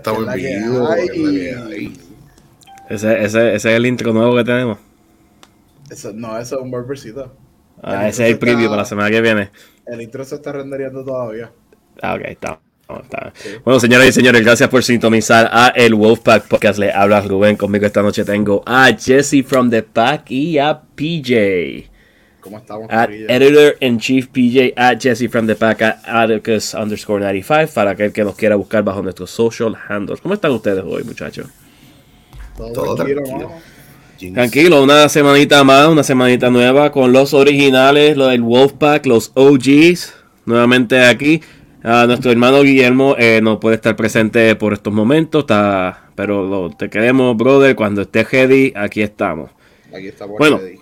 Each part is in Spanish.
estamos en vivo. Ese, ese, ese es el intro nuevo que tenemos. Eso, no, eso es un barbercito. Ah, ese es el preview para la semana que viene. El intro se está rendereando todavía. Ah, ok, está. está. Bueno, señoras y señores, gracias por sintonizar a el Wolfpack Podcast. Le habla Rubén. Conmigo esta noche tengo a Jesse from the Pack y a PJ. ¿Cómo estamos, At editor in chief PJ at Jesse from the Pack at Atticus underscore 95 para aquel que nos quiera buscar bajo nuestros social handles. ¿Cómo están ustedes hoy, muchachos? Todo, Todo tranquilo, tranquilo. una semanita más, una semanita nueva con los originales, los del Wolfpack, los OGs, nuevamente aquí. Ah, nuestro hermano Guillermo eh, no puede estar presente por estos momentos, está, pero lo- te queremos, brother. Cuando estés ready, aquí estamos. Aquí estamos Bueno. ready.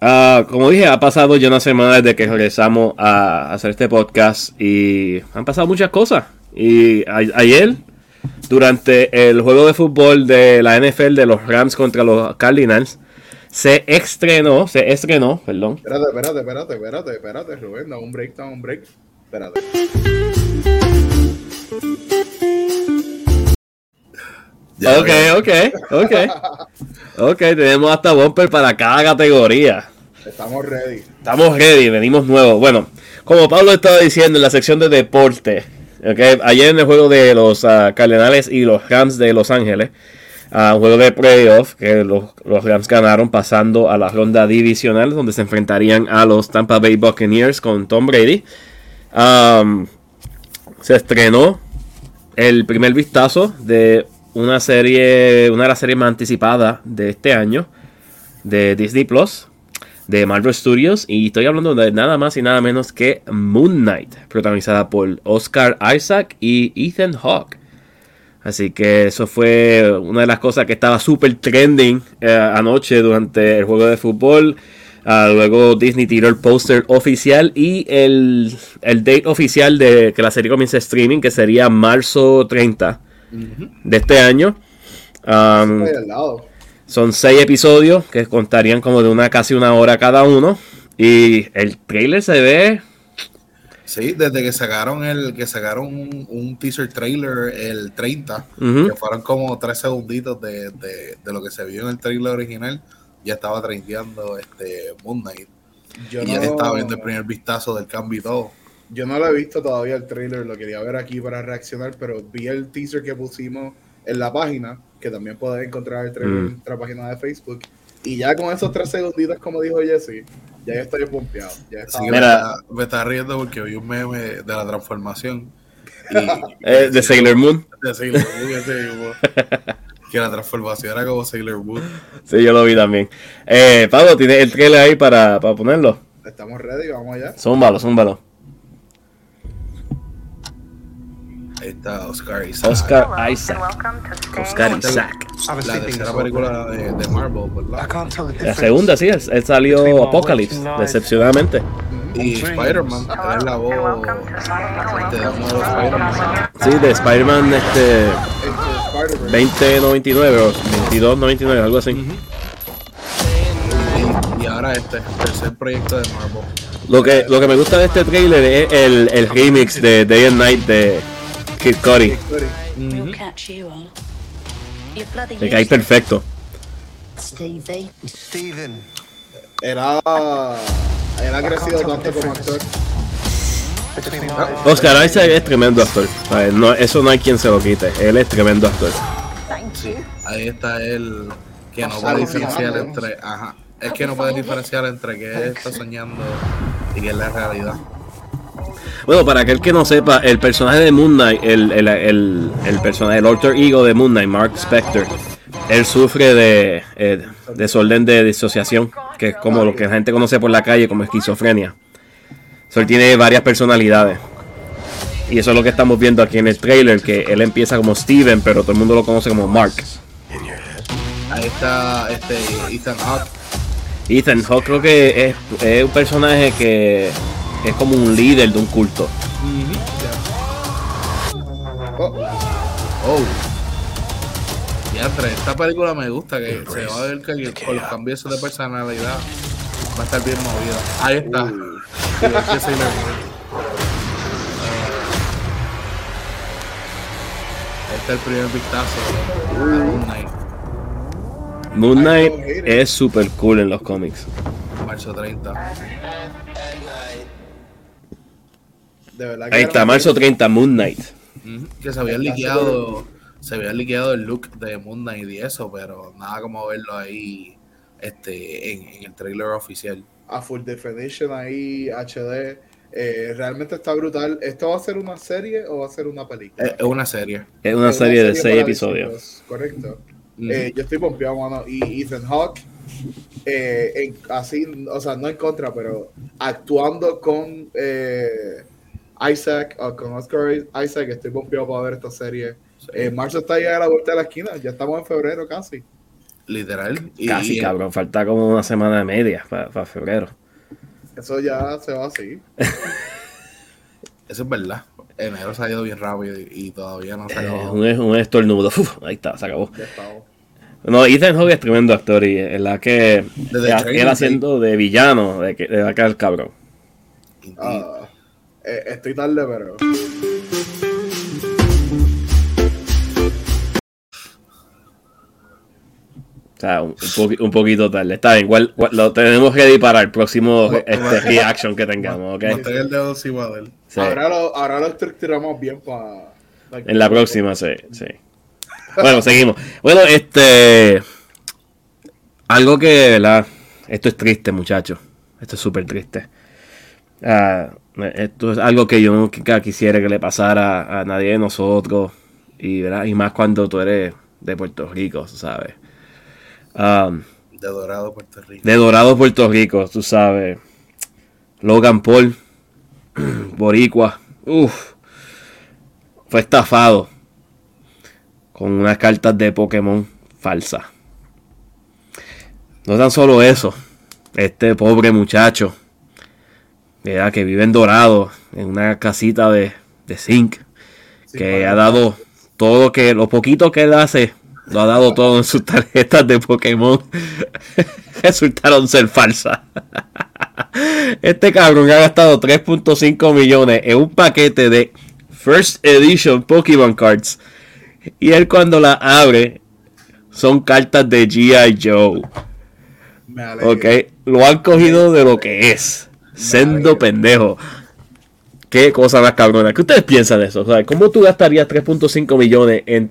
Ah, como dije, ha pasado ya una semana desde que regresamos a hacer este podcast y han pasado muchas cosas. Y ayer, durante el juego de fútbol de la NFL de los Rams contra los Cardinals, se estrenó, se estrenó, perdón. Espérate, espérate, espérate, espérate, espérate, Rubén, da un break, da un break. Espérate. Ya ok, ok, ok. Ok, tenemos hasta bumper para cada categoría. Estamos ready. Estamos ready, venimos nuevos. Bueno, como Pablo estaba diciendo en la sección de deporte, ayer en el juego de los ah, Cardenales y los Rams de Los Ángeles, ah, un juego de playoff que los, los Rams ganaron pasando a la ronda divisional donde se enfrentarían a los Tampa Bay Buccaneers con Tom Brady. Se estrenó el primer vistazo de una serie, una de las series más anticipadas de este año de Disney Plus, de Marvel Studios, y estoy hablando de nada más y nada menos que Moon Knight, protagonizada por Oscar Isaac y Ethan Hawke. Así que eso fue una de las cosas que estaba súper trending eh, anoche durante el juego de fútbol. Ah, luego Disney tiró el póster oficial y el, el date oficial de que la serie comience streaming, que sería marzo 30 de este año. Um, son seis episodios que contarían como de una casi una hora cada uno. Y el trailer se ve. Sí, desde que sacaron el que sacaron un, un teaser trailer el 30, Ujú. que fueron como tres segunditos de, de, de lo que se vio en el trailer original, ya estaba treindeando este Moon Knight. Yo y no, ya estaba viendo el primer vistazo del cambio y todo. Yo no lo he visto todavía el trailer, lo quería ver aquí para reaccionar, pero vi el teaser que pusimos en la página, que también puedes encontrar el trailer Mm. en nuestra página de Facebook. Y ya con esos tres segunditos, como dijo Jesse, ya yo estoy pompeado. Ya que Mira. me, estaba riendo porque vi un meme de la transformación. Y, eh, de Sailor Moon. de Sailor Moon, ese que la transformación era como Sailor Moon. Sí, yo lo vi también. Eh, Pablo, ¿tienes el trailer ahí para, para ponerlo? Estamos ready, vamos allá. Zúmbalo, zúmbalo. Está Oscar Isaac. Oscar Isaac. Oscar. Isaac. La tercera película de, de Marvel, I ¿verdad? can't tell the La segunda, sí, él, él salió Apocalypse, decepcionadamente. Y Spider-Man, es la voz welcome to Staying Awake. de uno de los Spider-Man. Sí, de Spider-Man este, Este, Spider-Man. 2099 o 2299, algo así. Y, y ahora este, el tercer proyecto de Marvel. Lo que, lo que me gusta de este trailer es el, el remix de Day and Night de Kid Me cae useless, perfecto. Stevie. Steven. Era. Ha crecido tanto como actor. My Oscar Isaac es tremendo actor. Ver, no, eso no hay quien se lo quite. Él es tremendo actor. Thank you. Ahí está él que no puede diferenciar entre. Ajá. Es que no puede diferenciar entre que él está soñando y que es la realidad. Bueno, para aquel que no sepa, el personaje de Moon Knight, el, el, el, el personaje, el alter ego de Moon Knight, Mark Spector, él sufre de eh, desorden de disociación, que es como lo que la gente conoce por la calle como esquizofrenia. So, él tiene varias personalidades. Y eso es lo que estamos viendo aquí en el trailer, que él empieza como Steven, pero todo el mundo lo conoce como Mark. Ahí está este Ethan Hawke. Ethan Hawke creo que es, es un personaje que es como un líder de un culto. Oh, Oh. Ya entre esta película me gusta que se va a ver que con los cambios de personalidad va a estar bien movida. Ahí está. Sailor Moon. diste el primer vistazo a Moon Knight, Moon Knight es super cool en los cómics. marzo 30. De verdad que Ahí está, marzo 30, Moon Knight. Que se había liqueado, se había liqueado el look de Moon Knight y eso, pero nada como verlo ahí este, en, en el trailer oficial. a full definition ahí, HD. Eh, realmente está brutal. ¿Esto va a ser una serie o va a ser una película? Es, una serie. Es una serie de seis episodios. Correcto. Eh, yo estoy pompeado, mano. Y Ethan Hawke, eh, así, o sea, no en contra, pero actuando con eh, Isaac, o con Oscar Isaac, estoy pompeado para ver esta serie. Sí, Eh, marzo está ya a la vuelta de la esquina, ya estamos en febrero casi. literal. Y, Casi, y- cabrón. Falta como una semana y media para febrero. Eso ya se va así. Eso es verdad. Enero se ha ido bien rápido y, y todavía no se Eh, acabó. un, un estornudo. Uf, ahí está, se acabó. Ya. No, Ethan Hawke es tremendo actor y es la que Desde él, haciendo de villano, de que de acá el cabrón. Indeed. Eh, estoy tarde, pero. O sea, un, un poqui- un poquito tarde. Está bien, igual, igual lo tenemos ready para el próximo este, reaction que tengamos, ¿ok? El dedo. Sí. Ahora, lo, ahora lo estructuramos bien para. En la próxima, sí, sí. Bueno, seguimos. Bueno, este. Algo que, ¿verdad? Esto es triste, muchachos. Esto es súper triste. Ah, esto es algo que yo nunca quisiera que le pasara a nadie de nosotros. Y, ¿verdad? y más cuando tú eres de Puerto Rico, ¿sabes? Ah, De Dorado, Puerto Rico. de Dorado, Puerto Rico, tú sabes. Logan Paul, Boricua, uff, fue estafado con unas cartas de Pokémon falsas. No tan solo eso, este pobre muchacho, ¿verdad? que vive en Dorado, en una casita de, de zinc, Sí, que ha dado todo que, lo poquito que él hace, lo ha dado todo en sus tarjetas de Pokémon. Resultaron ser falsas. Este cabrón ha gastado 3.5 millones en un paquete de First Edition Pokémon Cards. Y él cuando la abre son cartas de G.I. Joe. Ok, lo han cogido de lo que es. Sendo pendejo. Qué cosa más cabrona. ¿Qué ustedes piensan de eso? O sea, ¿Cómo tú gastarías 3.5 millones en,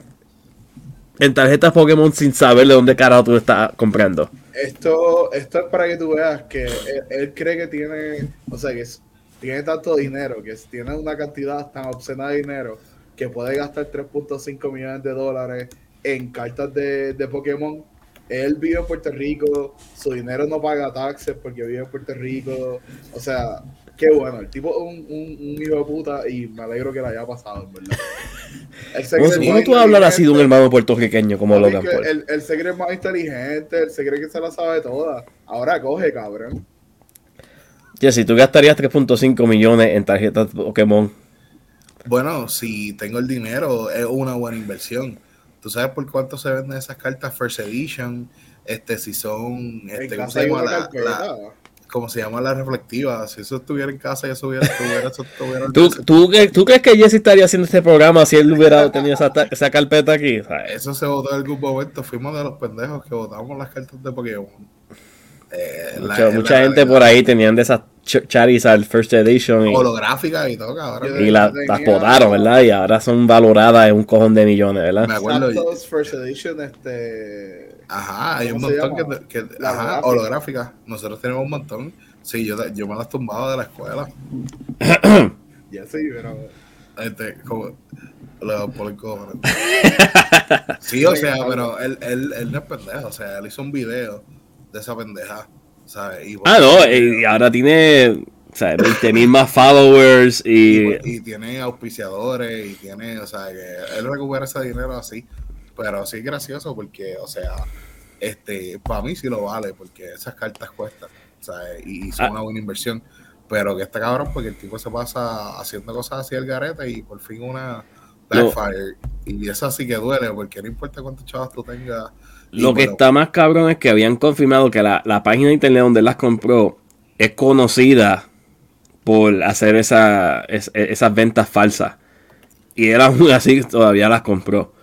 en tarjetas Pokémon sin saber de dónde carajo tú estás comprando? Esto, esto es para que tú veas que él, él cree que tiene, o sea, que es- tiene tanto dinero, que tiene una cantidad tan obscena de dinero que puede gastar 3.5 millones de dólares en cartas de, de Pokémon. Él vive en Puerto Rico, su dinero no paga taxes porque vive en Puerto Rico. O sea, qué bueno, el tipo es un, un, un hijo de puta y me alegro que le haya pasado, en verdad. ¿Cómo, cómo tú hablas así de un hermano puertorriqueño como Logan Paul? Él, él se cree más inteligente, él se cree que se la sabe toda. Ahora coge, cabrón. Si tú gastarías 3.5 millones en tarjetas Pokémon, Bueno, si tengo el dinero, es una buena inversión. ¿Tú sabes por cuánto se venden esas cartas First Edition? Este, si son, este, ¿cómo se llama la, la- cómo se llama la reflectiva? Si eso estuviera en casa, ya se hubiera, estuviera, eso estuviera ¿Tú, tú, ¿tú crees que Jesse estaría haciendo este programa si él hubiera tenido esa, esa carpeta aquí? Eso se votó en algún momento. Fuimos de los pendejos que votamos las cartas de Pokémon. Eh, la- mucha la gente realidad. por ahí tenían de esas Ch- Charizard First Edition y, holográficas y todo, cabrón. y la- las potaron, ¿verdad? Y ahora son valoradas en un cojón de millones, ¿verdad? Me acuerdo. Santos First Edition, este. Ajá, hay un ¿Cómo se montón que, que- La ajá, holográfica. holográficas. Nosotros tenemos un montón. Sí, yo, yo me las tumbaba de la escuela. Ya sí, pero. Este, como lo por el cojones. Sí, o sea, pero él, él, él no es pendejo. O sea, él hizo un video de esa pendeja. ¿Sabes? Y, Ah, no, y ahora tiene sea, 20 mil más followers y... y, y tiene auspiciadores y tiene, o sea, que él recupera ese dinero así. Pero sí es gracioso porque, o sea, este, para mí sí lo vale porque esas cartas cuestan. Sea, y, son Ah. una buena inversión. Pero que está cabrón porque el tipo se pasa haciendo cosas así al garete y por fin una backfire. Y eso sí que duele porque no importa cuántos chavos tú tengas. Lo que bueno, está más cabrón es que habían confirmado que la, la página de internet donde las compró es conocida por hacer esa, es- esas ventas falsas. Y él aún así todavía las compró.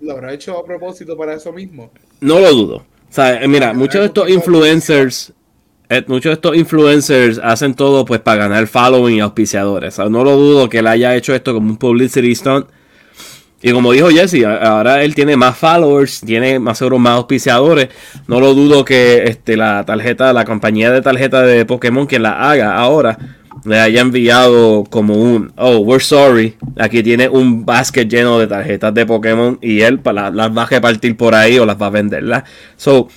lo habrá hecho a propósito para eso mismo. No lo dudo. O sea, eh, mira, muchos de estos influencers, eh, muchos de estos influencers hacen todo pues para ganar following y auspiciadores. O sea, no lo dudo que él haya hecho esto como un publicity stunt. Y como dijo Jesse, ahora él tiene más followers, tiene más seguro más auspiciadores. No lo dudo que este, la tarjeta, la compañía de tarjeta de Pokémon que la haga ahora le haya enviado como un, oh, we're sorry, aquí tiene un basket lleno de tarjetas de Pokémon y él la- las va a repartir por ahí o las va a venderlas. So,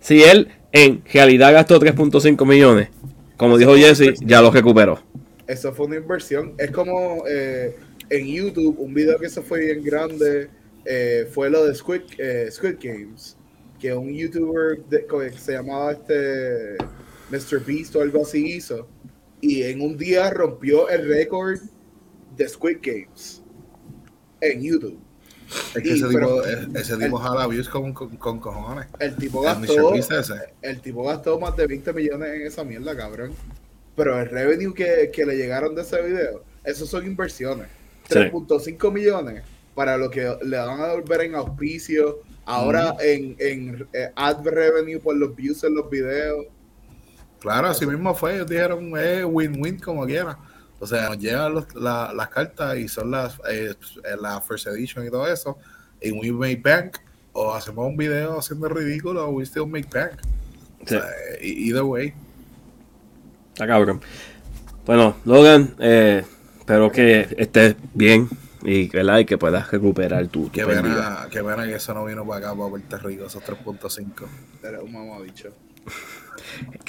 si él en realidad gastó 3.5 millones, como dijo Jesse, ya lo recuperó. Eso fue una inversión. Es como eh, en YouTube, un video que se fue bien grande eh, fue lo de Squid, eh, Squid Games, que un youtuber de- que se llamaba este Mr. Beast o algo así hizo, y en un día rompió el récord de Squid Games en YouTube. Es que Sí, ese pero- tipo, ese tipo jala views con, con, con cojones. El tipo gastó, el tipo gastó más de 20 millones en esa mierda, cabrón. Pero el revenue que, que le llegaron de ese video, esos son inversiones. Sí. 3.5 millones para lo que le van a devolver en auspicio, ahora en, en eh, ad revenue por los views en los videos. Claro, así mismo fue. Ellos dijeron, eh, win-win como quiera. O sea, nos llegan los- la- las cartas y son las eh, la first edition y todo eso. Y we make bank. O hacemos un video haciendo ridículo, o we still make bank. O sea, e- either way. Está cabrón. Bueno, Logan, eh, espero que estés bien y, ¿verdad? y que puedas recuperar tu, tu Qué pena, qué pena que eso no vino para acá, para Puerto Rico, esos 3.5. Era un mamabicho.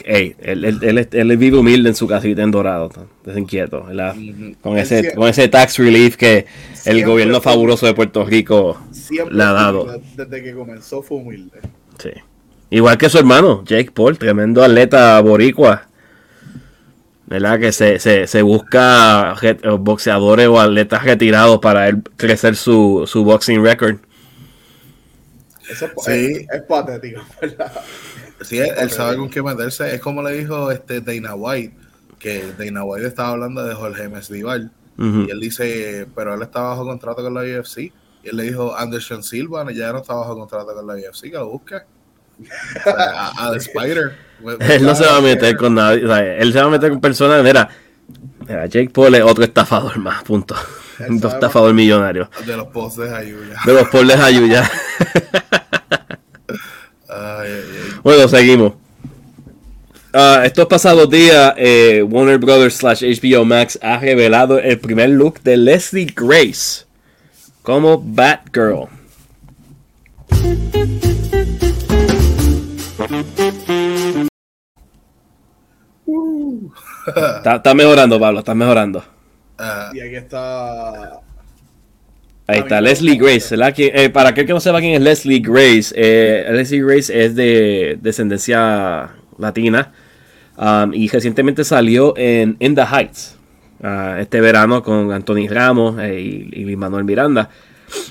Ey, él, él, él, él vive humilde en su casita en Dorado, desinquieto, ¿verdad? Con ese, con ese tax relief que el gobierno fue- fabuloso de Puerto Rico le ha dado. desde que comenzó fue humilde. Sí. Igual que su hermano, Jake Paul, tremendo atleta boricua. ¿Verdad? Que se, se, se busca re- boxeadores o atletas retirados para él crecer su, su boxing record. Eso es, Sí. es- es patético, ¿verdad? Sí, él, él sabe con qué meterse. Es como le dijo este Dana White, que Dana White estaba hablando de Jorge Mesdival. Ujú. Y él dice, pero él está bajo contrato con la UFC. Y él le dijo, Anderson Silva ya no está bajo contrato con la UFC, que lo busque. A, a The Spider. Él no se va a meter con nadie. o sea, él se va a meter con personas. Mira, mira, Jake Paul es otro estafador más, punto. Un estafador millonario. De los posts de Ayuya. De los. Ay, ay, ay. Bueno, seguimos. Ah, estos pasados días, eh, Warner Brothers slash HBO Max ha revelado el primer look de Leslie Grace como Batgirl. Está, está mejorando, Pablo, está mejorando. Ah, Y aquí está. Ahí está, Leslie. Grace. ¿verdad? Que, eh, para aquel que no sepa quién es Leslie Grace, eh, Leslie Grace es de descendencia latina um, y recientemente salió en In the Heights ah, este verano con Anthony Ramos eh, y, y Luis Manuel Miranda.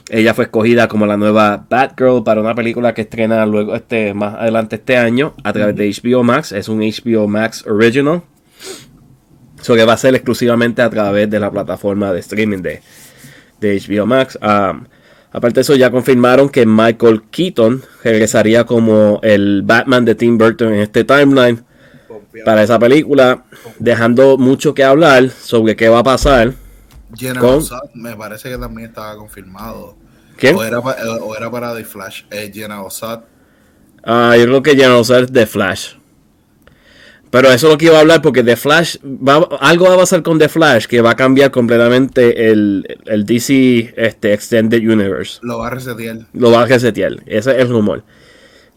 Ella fue escogida como la nueva Batgirl para una película que estrena luego este más adelante este año a través de HBO Max. Es un HBO Max original. Eso que va a ser exclusivamente a través de la plataforma de streaming de, de HBO Max. Um, aparte de eso, ya confirmaron que Michael Keaton regresaría como el Batman de Tim Burton en este timeline para esa película, dejando mucho que hablar sobre qué va a pasar. Con- Ossat me parece que también estaba confirmado. ¿Quién? O era, pa- eh, o era para The Flash. Eh, Jenna Ossat. Ah, yo creo que ya no sé de Flash. Pero eso es lo que iba a hablar porque The Flash, va- algo va a pasar con The Flash que va a cambiar completamente el, el DC este, Extended Universe. Lo va a resetear. lo va a resetear. Ese es el rumor.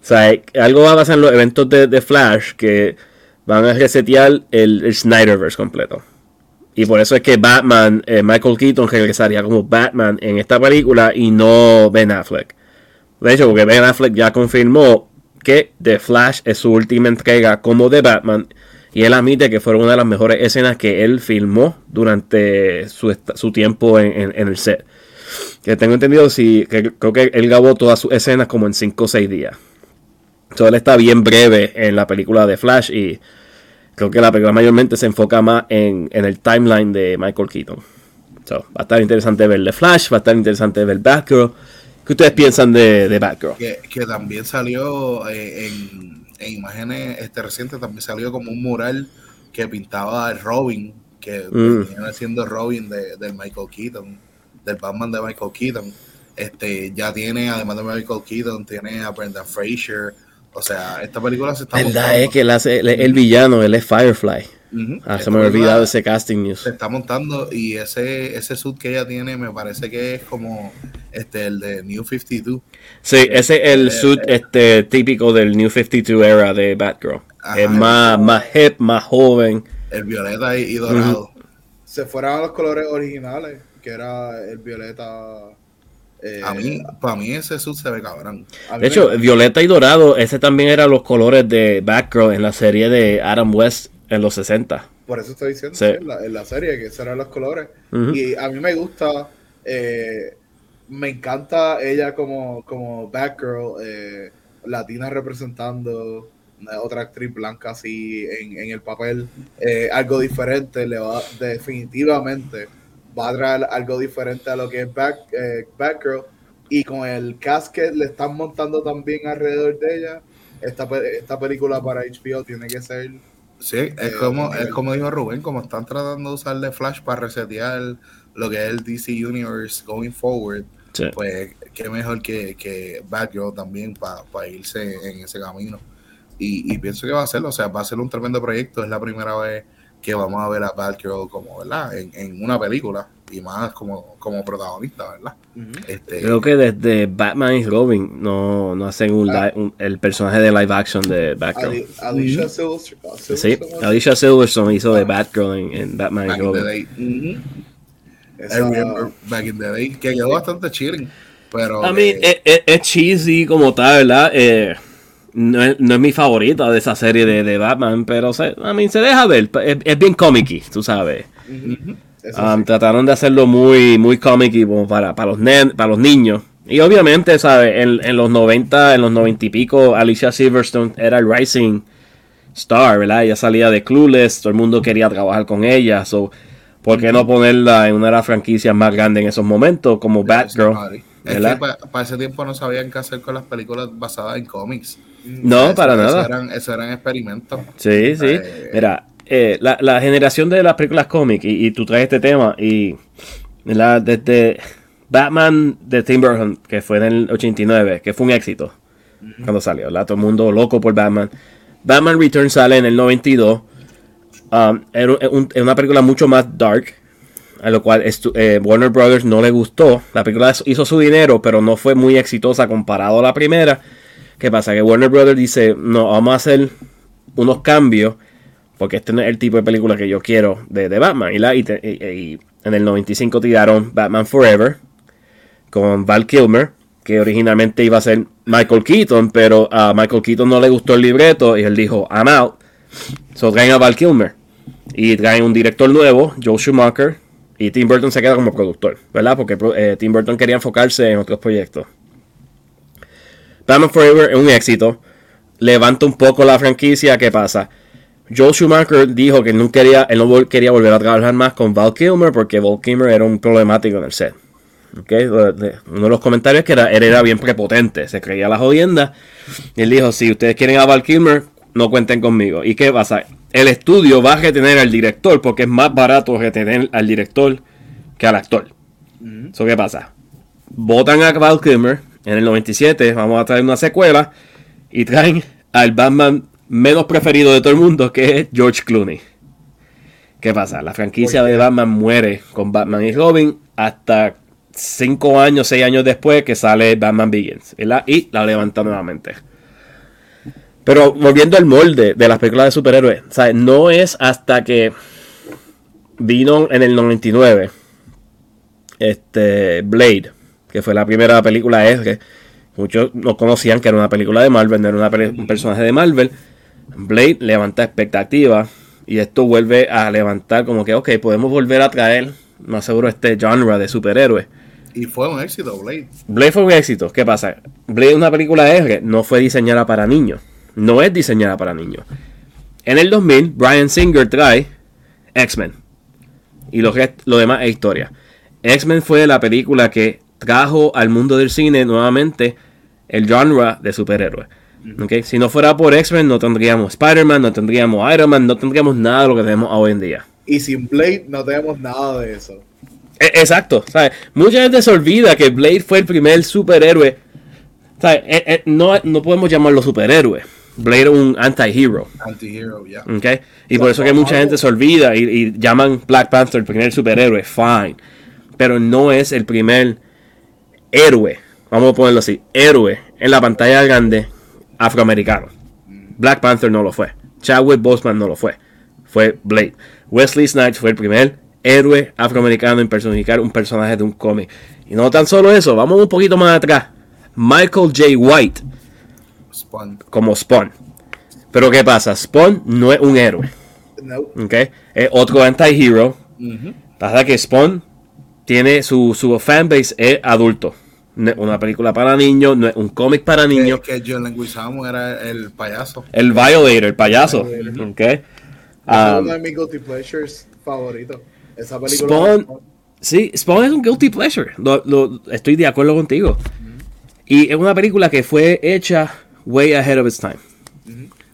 O sea, algo va a pasar en los eventos de, de Flash que van a resetear el, el Snyderverse completo. Y por eso es que Batman, eh, Michael Keaton regresaría como Batman en esta película y no Ben Affleck. De hecho, porque Ben Affleck ya confirmó que The Flash es su última entrega como de Batman. Y él admite que fueron una de las mejores escenas que él filmó durante su, su tiempo en, en- el set. Que tengo entendido, sí, que creo que él grabó todas sus escenas como en 5 o 6 días. Entonces él está bien breve en la película de Flash y creo que la película mayormente se enfoca más en, en el timeline de Michael Keaton. So, va a estar interesante ver The Flash, va a estar interesante ver Batgirl ¿Qué ustedes piensan de, de Batgirl? que, que también salió eh, en, en imágenes este reciente también salió como un mural que pintaba el Robin que Mm. viene siendo Robin de, del Michael Keaton del Batman de Michael Keaton este ya tiene además de Michael Keaton tiene a Brendan Fraser o sea esta película se está verdad montando. es que él hace, el villano, él es Firefly. Ah, se me había película olvidado ese casting news. se está montando y ese ese suit que ella tiene me parece que es como este el de New 52 Sí, ese es el Eh, suit eh. este típico del New 52 era de Batgirl. Ajá. es más, más hip, más joven. el violeta y, y dorado Se fueron a los colores originales, que era el violeta. Eh, A mí, para mí ese suit se ve cabrón. De hecho, me- violeta y dorado, ese también eran los colores de Batgirl en la serie de Adam West en los 60. por eso estoy diciendo Sí. en, la, en la serie que esos eran los colores. Y a mí me gusta, eh, me encanta ella como, como Batgirl, eh, latina representando otra actriz blanca así en, en el papel, eh, algo diferente, le va definitivamente va a traer algo diferente a lo que es Bat, eh, Batgirl y con el cast que le están montando también alrededor de ella, esta, esta película para HBO tiene que ser Sí, es como, es como dijo Rubén, como están tratando de usar de Flash para resetear lo que es el DC Universe going forward, Sí. pues qué mejor que, que Batgirl también para irse en ese camino. Y, y pienso que va a hacerlo, o sea, va a ser un tremendo proyecto, es la primera vez que vamos a ver a Batgirl como, ¿verdad? En, en una película y más como, como protagonista, ¿verdad? Este, Creo que desde Batman y Robin no, no hacen un Ah. un- el personaje de live action de Batgirl. Ali- Alicia Silverstone. Sí, Silverstone, Alicia Silverstone hizo de Batgirl en, en Batman back y in the Robin. esa- I remember back in the day, que quedó bastante chilling, pero... A mí eh, es, es- es cheesy como tal, ¿verdad? Eh, no, es, no es mi favorita de esa serie de, de Batman, pero se, a mí se deja ver. Es, es bien comic tú sabes. Um, sí. Trataron de hacerlo muy, muy comic para, para, los nen- para los niños. Y obviamente, ¿sabes? En, en los 90, en los 90 y pico, Alicia Silverstone era el rising star, ¿verdad? Ella salía de Clueless, todo el mundo quería trabajar con ella. So, ¿Por qué no ponerla en una de las franquicias más grandes en esos momentos, como Batgirl? Es que para ese tiempo no sabían qué hacer con las películas basadas en cómics. No, Eso- para eso nada. Eran, eso eran experimentos. Sí, sí. Eh, Mira, eh, la, la generación de las películas cómic, y, y tú traes este tema, y ¿verdad? desde Batman de Tim Burton, que fue en el 89, que fue un éxito cuando salió, ¿verdad? Todo el mundo loco por Batman. Batman Returns sale en el 92. Um, era, un- era una película mucho más dark, a lo cual eh, Warner Brothers no le gustó. La película hizo su dinero, pero no fue muy exitosa comparado a la primera. ¿Qué pasa? Que Warner Brothers dice, no, vamos a hacer unos cambios, porque este no es el tipo de película que yo quiero de, Batman. Y, la, y- y en el 95 tiraron Batman Forever con Val Kilmer, que originalmente iba a ser Michael Keaton, pero a Michael Keaton no le gustó el libreto y él dijo, I'm out. So traen a Val Kilmer y traen un director nuevo, Joe Schumacher, y Tim Burton se queda como productor, ¿verdad? Porque eh, Tim Burton quería enfocarse en otros proyectos. Batman Forever es un éxito, levanta un poco la franquicia, ¿qué pasa? Joe Schumacher dijo que él no quería, él no quería volver a trabajar más con Val Kilmer porque Val Kilmer era un problemático en el set. ¿ok? Lo- de- Uno de los comentarios es que era, él era bien prepotente, se creía la jodienda. Y él dijo, si ustedes quieren a Val Kilmer, no cuenten conmigo. ¿Y qué pasa? El estudio va a retener al director porque es más barato retener al director que al actor. ¿Eso qué pasa? Votan a Val Kilmer en el 97, vamos a traer una secuela y traen al Batman menos preferido de todo el mundo que es George Clooney. ¿Qué pasa? La franquicia de Batman muere con Batman y Robin hasta 5 años, 6 años después que sale Batman Begins. ¿verdad? Y la levanta nuevamente. Pero volviendo al molde de las películas de superhéroes, ¿sabes? no es hasta que vino en el 99 este Blade, que fue la primera película R. Muchos no conocían que era una película de Marvel, no era una un personaje de Marvel. Blade levanta expectativas y esto vuelve a levantar como que, ok, podemos volver a traer, más seguro, este genre de superhéroes. Y fue un éxito, Blade. Blade fue un éxito. ¿Qué pasa? Blade es una película R, no fue diseñada para niños. No es diseñada para niños. En el 2000, Brian Singer trae X-Men. Y lo demás es historia. X-Men fue la película que trajo al mundo del cine nuevamente el genre de superhéroes. ¿ok? Si no fuera por X-Men, no tendríamos Spider-Man, no tendríamos Iron Man, no tendríamos nada de lo que tenemos hoy en día. Y sin Blade no tenemos nada de eso. E- Exacto, ¿sabes? Mucha gente se olvida que Blade fue el primer superhéroe. ¿sabes? Eh, eh, no, no podemos llamarlo superhéroe. Blade es un anti-hero. Anti-hero, ya. ¿ok? Y por eso que mucha gente se olvida y, y llaman Black Panther el primer superhéroe. Fine. Pero no es el primer héroe. Vamos a ponerlo así. Héroe en la pantalla grande afroamericano. Black Panther no lo fue. Chadwick Boseman no lo fue. Fue Blade. Wesley Snipes fue el primer héroe afroamericano en personificar un personaje de un cómic. Y no tan solo eso, vamos un poquito más atrás. Michael J. White Spawn. como Spawn. Pero ¿qué pasa? Spawn no es un héroe. No. Es otro anti-hero. Pasa que Spawn tiene su, su fanbase es adulto. No es una película para niños, no es un cómic para niños. Que, que John Leguizamo era el payaso. El Violator, el payaso. ¿ok? es Um, uno de mis guilty pleasures favoritos. Esa película. Spawn, sí, Spawn es un guilty pleasure. Lo- lo- estoy de acuerdo contigo. Y es una película que fue hecha way ahead of its time.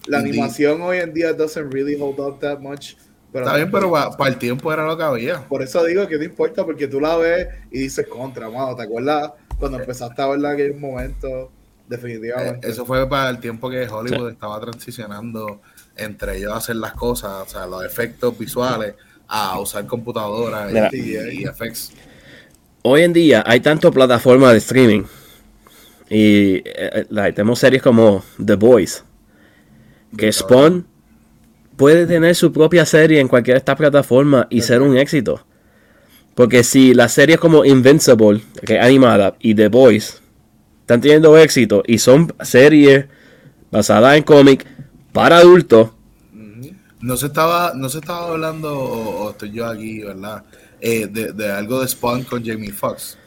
La animación hoy en día doesn't really hold up that much. Pero Está bien, pero para el tiempo era lo que había. Por eso digo que no importa, porque tú la ves y dices contra, mano. ¿Te acuerdas cuando empezaste a verla en aquel momento? Eh, Definitivamente. eso fue para el tiempo que Hollywood estaba transicionando entre ellos hacer las cosas, o sea, los efectos visuales, a usar computadoras y, y, y effects. hoy en día hay tantas plataformas de streaming y eh, eh, like, tenemos series como The Boys que Spawn puede tener su propia serie en cualquiera de estas plataformas y ser un éxito porque si las series como Invincible que es animada y The Boys están teniendo éxito y son series basadas en cómic para adultos No se estaba, no se estaba hablando, o, o estoy yo aquí, ¿verdad? Eh, de, de algo de Spawn con Jamie Foxx.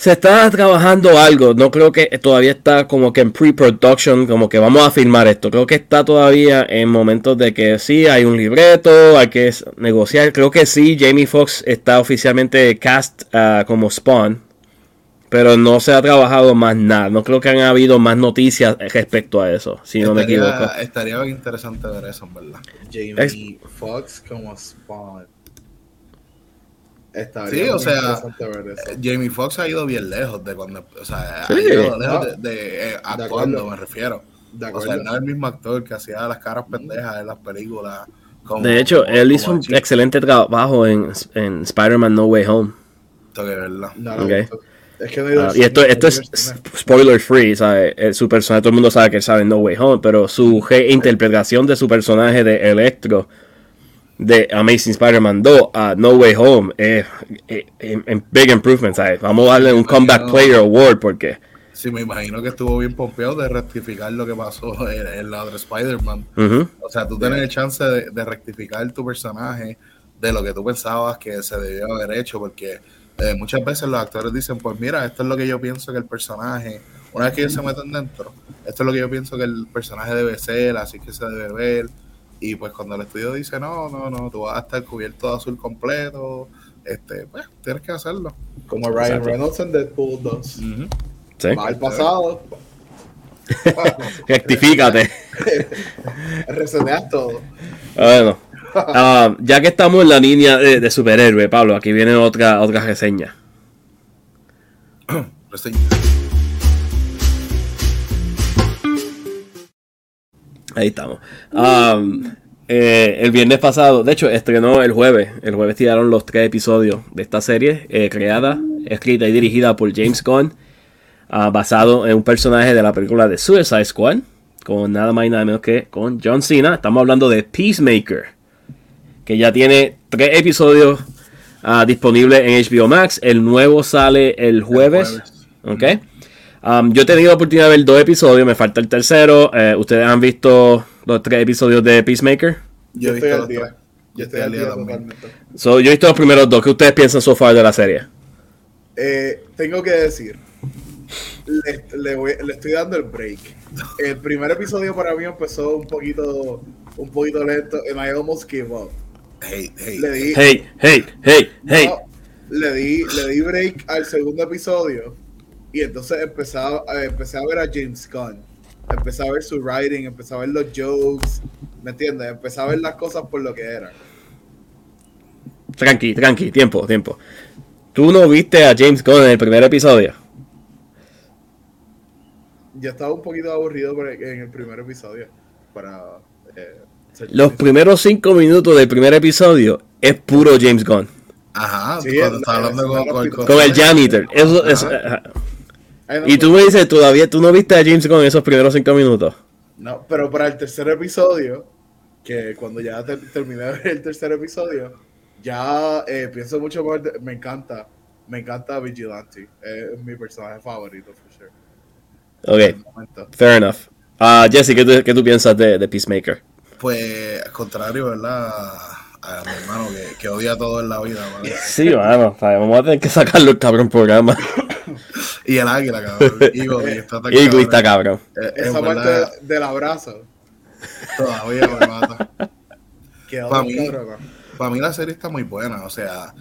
Se está trabajando algo, no creo que todavía está como que en pre-production, como que vamos a filmar esto. Creo que está todavía en momentos de que sí, hay un libreto, hay que negociar. Creo que sí, Jamie Foxx está oficialmente cast ah, como Spawn, pero no se ha trabajado más nada. No creo que han habido más noticias respecto a eso, si no me equivoco. estaría bien interesante ver eso, en verdad. Jamie Foxx como Spawn. Estaría Sí, o sea. Eh, Jamie Foxx ha ido bien lejos de cuando, o sea, Sí. ha ido lejos Ah. de, de, eh, De actuando, acuerdo. me refiero. De O sea, no es el mismo actor que hacía las caras pendejas en las películas. como- De hecho, como- él como hizo un Chico, excelente trabajo en, en Spider-Man No Way Home. que verdad. No, no. Es que no he ido al y esto, esto es spoiler free, ¿sabes? Eh, Su personaje, todo el mundo sabe que él sabe No Way Home, pero su reinterpretación de su personaje de Electro de Amazing Spider-Man 2 a No Way Home es es big improvement, ¿sabes? Vamos a darle un Comeback Player Award porque... Sí, me imagino que estuvo bien pompeado de rectificar lo que pasó en, en la de Spider-Man. O sea, tú tienes el chance de, de rectificar tu personaje de lo que tú pensabas que se debió haber hecho, porque eh, muchas veces los actores dicen, pues mira, esto es lo que yo pienso que el personaje, una vez que ellos se meten dentro, esto es lo que yo pienso que el personaje debe ser, así que se debe ver. Y pues cuando el estudio dice, no, no, no, tú vas a estar cubierto de azul completo, este, pues tienes que hacerlo. Como Ryan Exacto. Reynolds en Deadpool 2. Sí. Va al pasado. Rectifícate. Reseteas todo. Bueno, ah, ya que estamos en la línea de, de superhéroe, Pablo, aquí viene otra, otra reseña. Reseña. Ahí estamos. Um, eh, el viernes pasado, de hecho, estrenó el jueves. El jueves tiraron los tres episodios de esta serie, eh, creada, escrita y dirigida por James Gunn, ah, basado en un personaje de la película de Suicide Squad, con nada más y nada menos que con John Cena. Estamos hablando de Peacemaker, que ya tiene tres episodios ah, disponibles en HBO Max. El nuevo sale el jueves. ¿ok? Um, yo he tenido la oportunidad de ver dos episodios, me falta el tercero. Eh, ¿Ustedes han visto los tres episodios de Peacemaker? Yo he estoy visto al los día. tres. Yo estoy al día totalmente. So, yo he visto los primeros dos. ¿Qué ustedes piensan so far de la serie? Eh, tengo que decir, le, le voy- le estoy dando el break. El primer episodio para mí empezó un poquito, un poquito lento, and I almost gave up. Hey, hey. Le di, Hey, hey, hey, hey. no, le di, le di break al segundo episodio y entonces empecé a, eh, empecé a ver a James Gunn. Empecé a ver su writing, empecé a ver los jokes, ¿me entiendes? Empecé a ver las cosas por lo que eran. Tranqui, tranqui, tiempo, tiempo. ¿Tú no viste a James Gunn en el primer episodio? Yo estaba un poquito aburrido por el- en el primer episodio para... eh, Los primeros cinco minutos del primer episodio es puro James Gunn. Ajá, Sí, cuando es- está hablando es con, con el repito. Con el janitor. Eso, Ajá. No, y tú me dices, todavía tú no viste a James en esos primeros cinco minutos. No, pero para el tercer episodio, que cuando ya ter- terminé de ver el tercer episodio, ya eh, pienso mucho más, de- me encanta, me encanta Vigilante, es mi personaje favorito, for sure. Ok, fair enough. Ah, Jesse, ¿qué tú, qué tú piensas de, de Peacemaker? Pues, al contrario, ¿verdad? A mi hermano que, que odia todo en la vida, ¿vale? Sí, bueno, vamos a tener que sacarlo el cabrón programa. Y el águila, cabrón. Eagle, y está tan cabrón. está cabrón. Eh, Esa parte verdad, de- del abrazo, todavía me mata. quedó Pa' muy mí-. Para mí la serie está muy buena, o sea,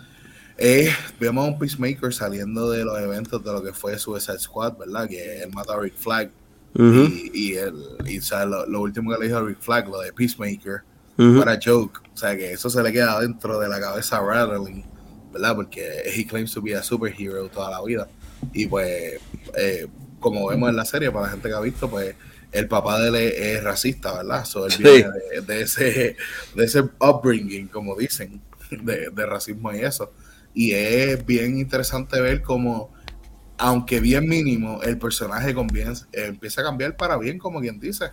eh, vemos a un Peacemaker saliendo de los eventos de lo que fue Suicide Squad, ¿verdad? Que él mata a Rick Flag y, y, el, y o sea, lo, lo último que le dijo a Rick Flag, lo de Peacemaker, era joke, o sea, que eso se le queda dentro de la cabeza a Rattling, ¿verdad? Porque he claims to be a superhero toda la vida. Y pues, eh, como vemos en la serie, para la gente que ha visto, pues el papá de él es, es racista, ¿verdad? So, él Sí. viene de, de ese, de ese upbringing, como dicen, de, de racismo y eso. Y es bien interesante ver cómo, aunque bien mínimo, el personaje conviene- eh, empieza a cambiar para bien, como quien dice.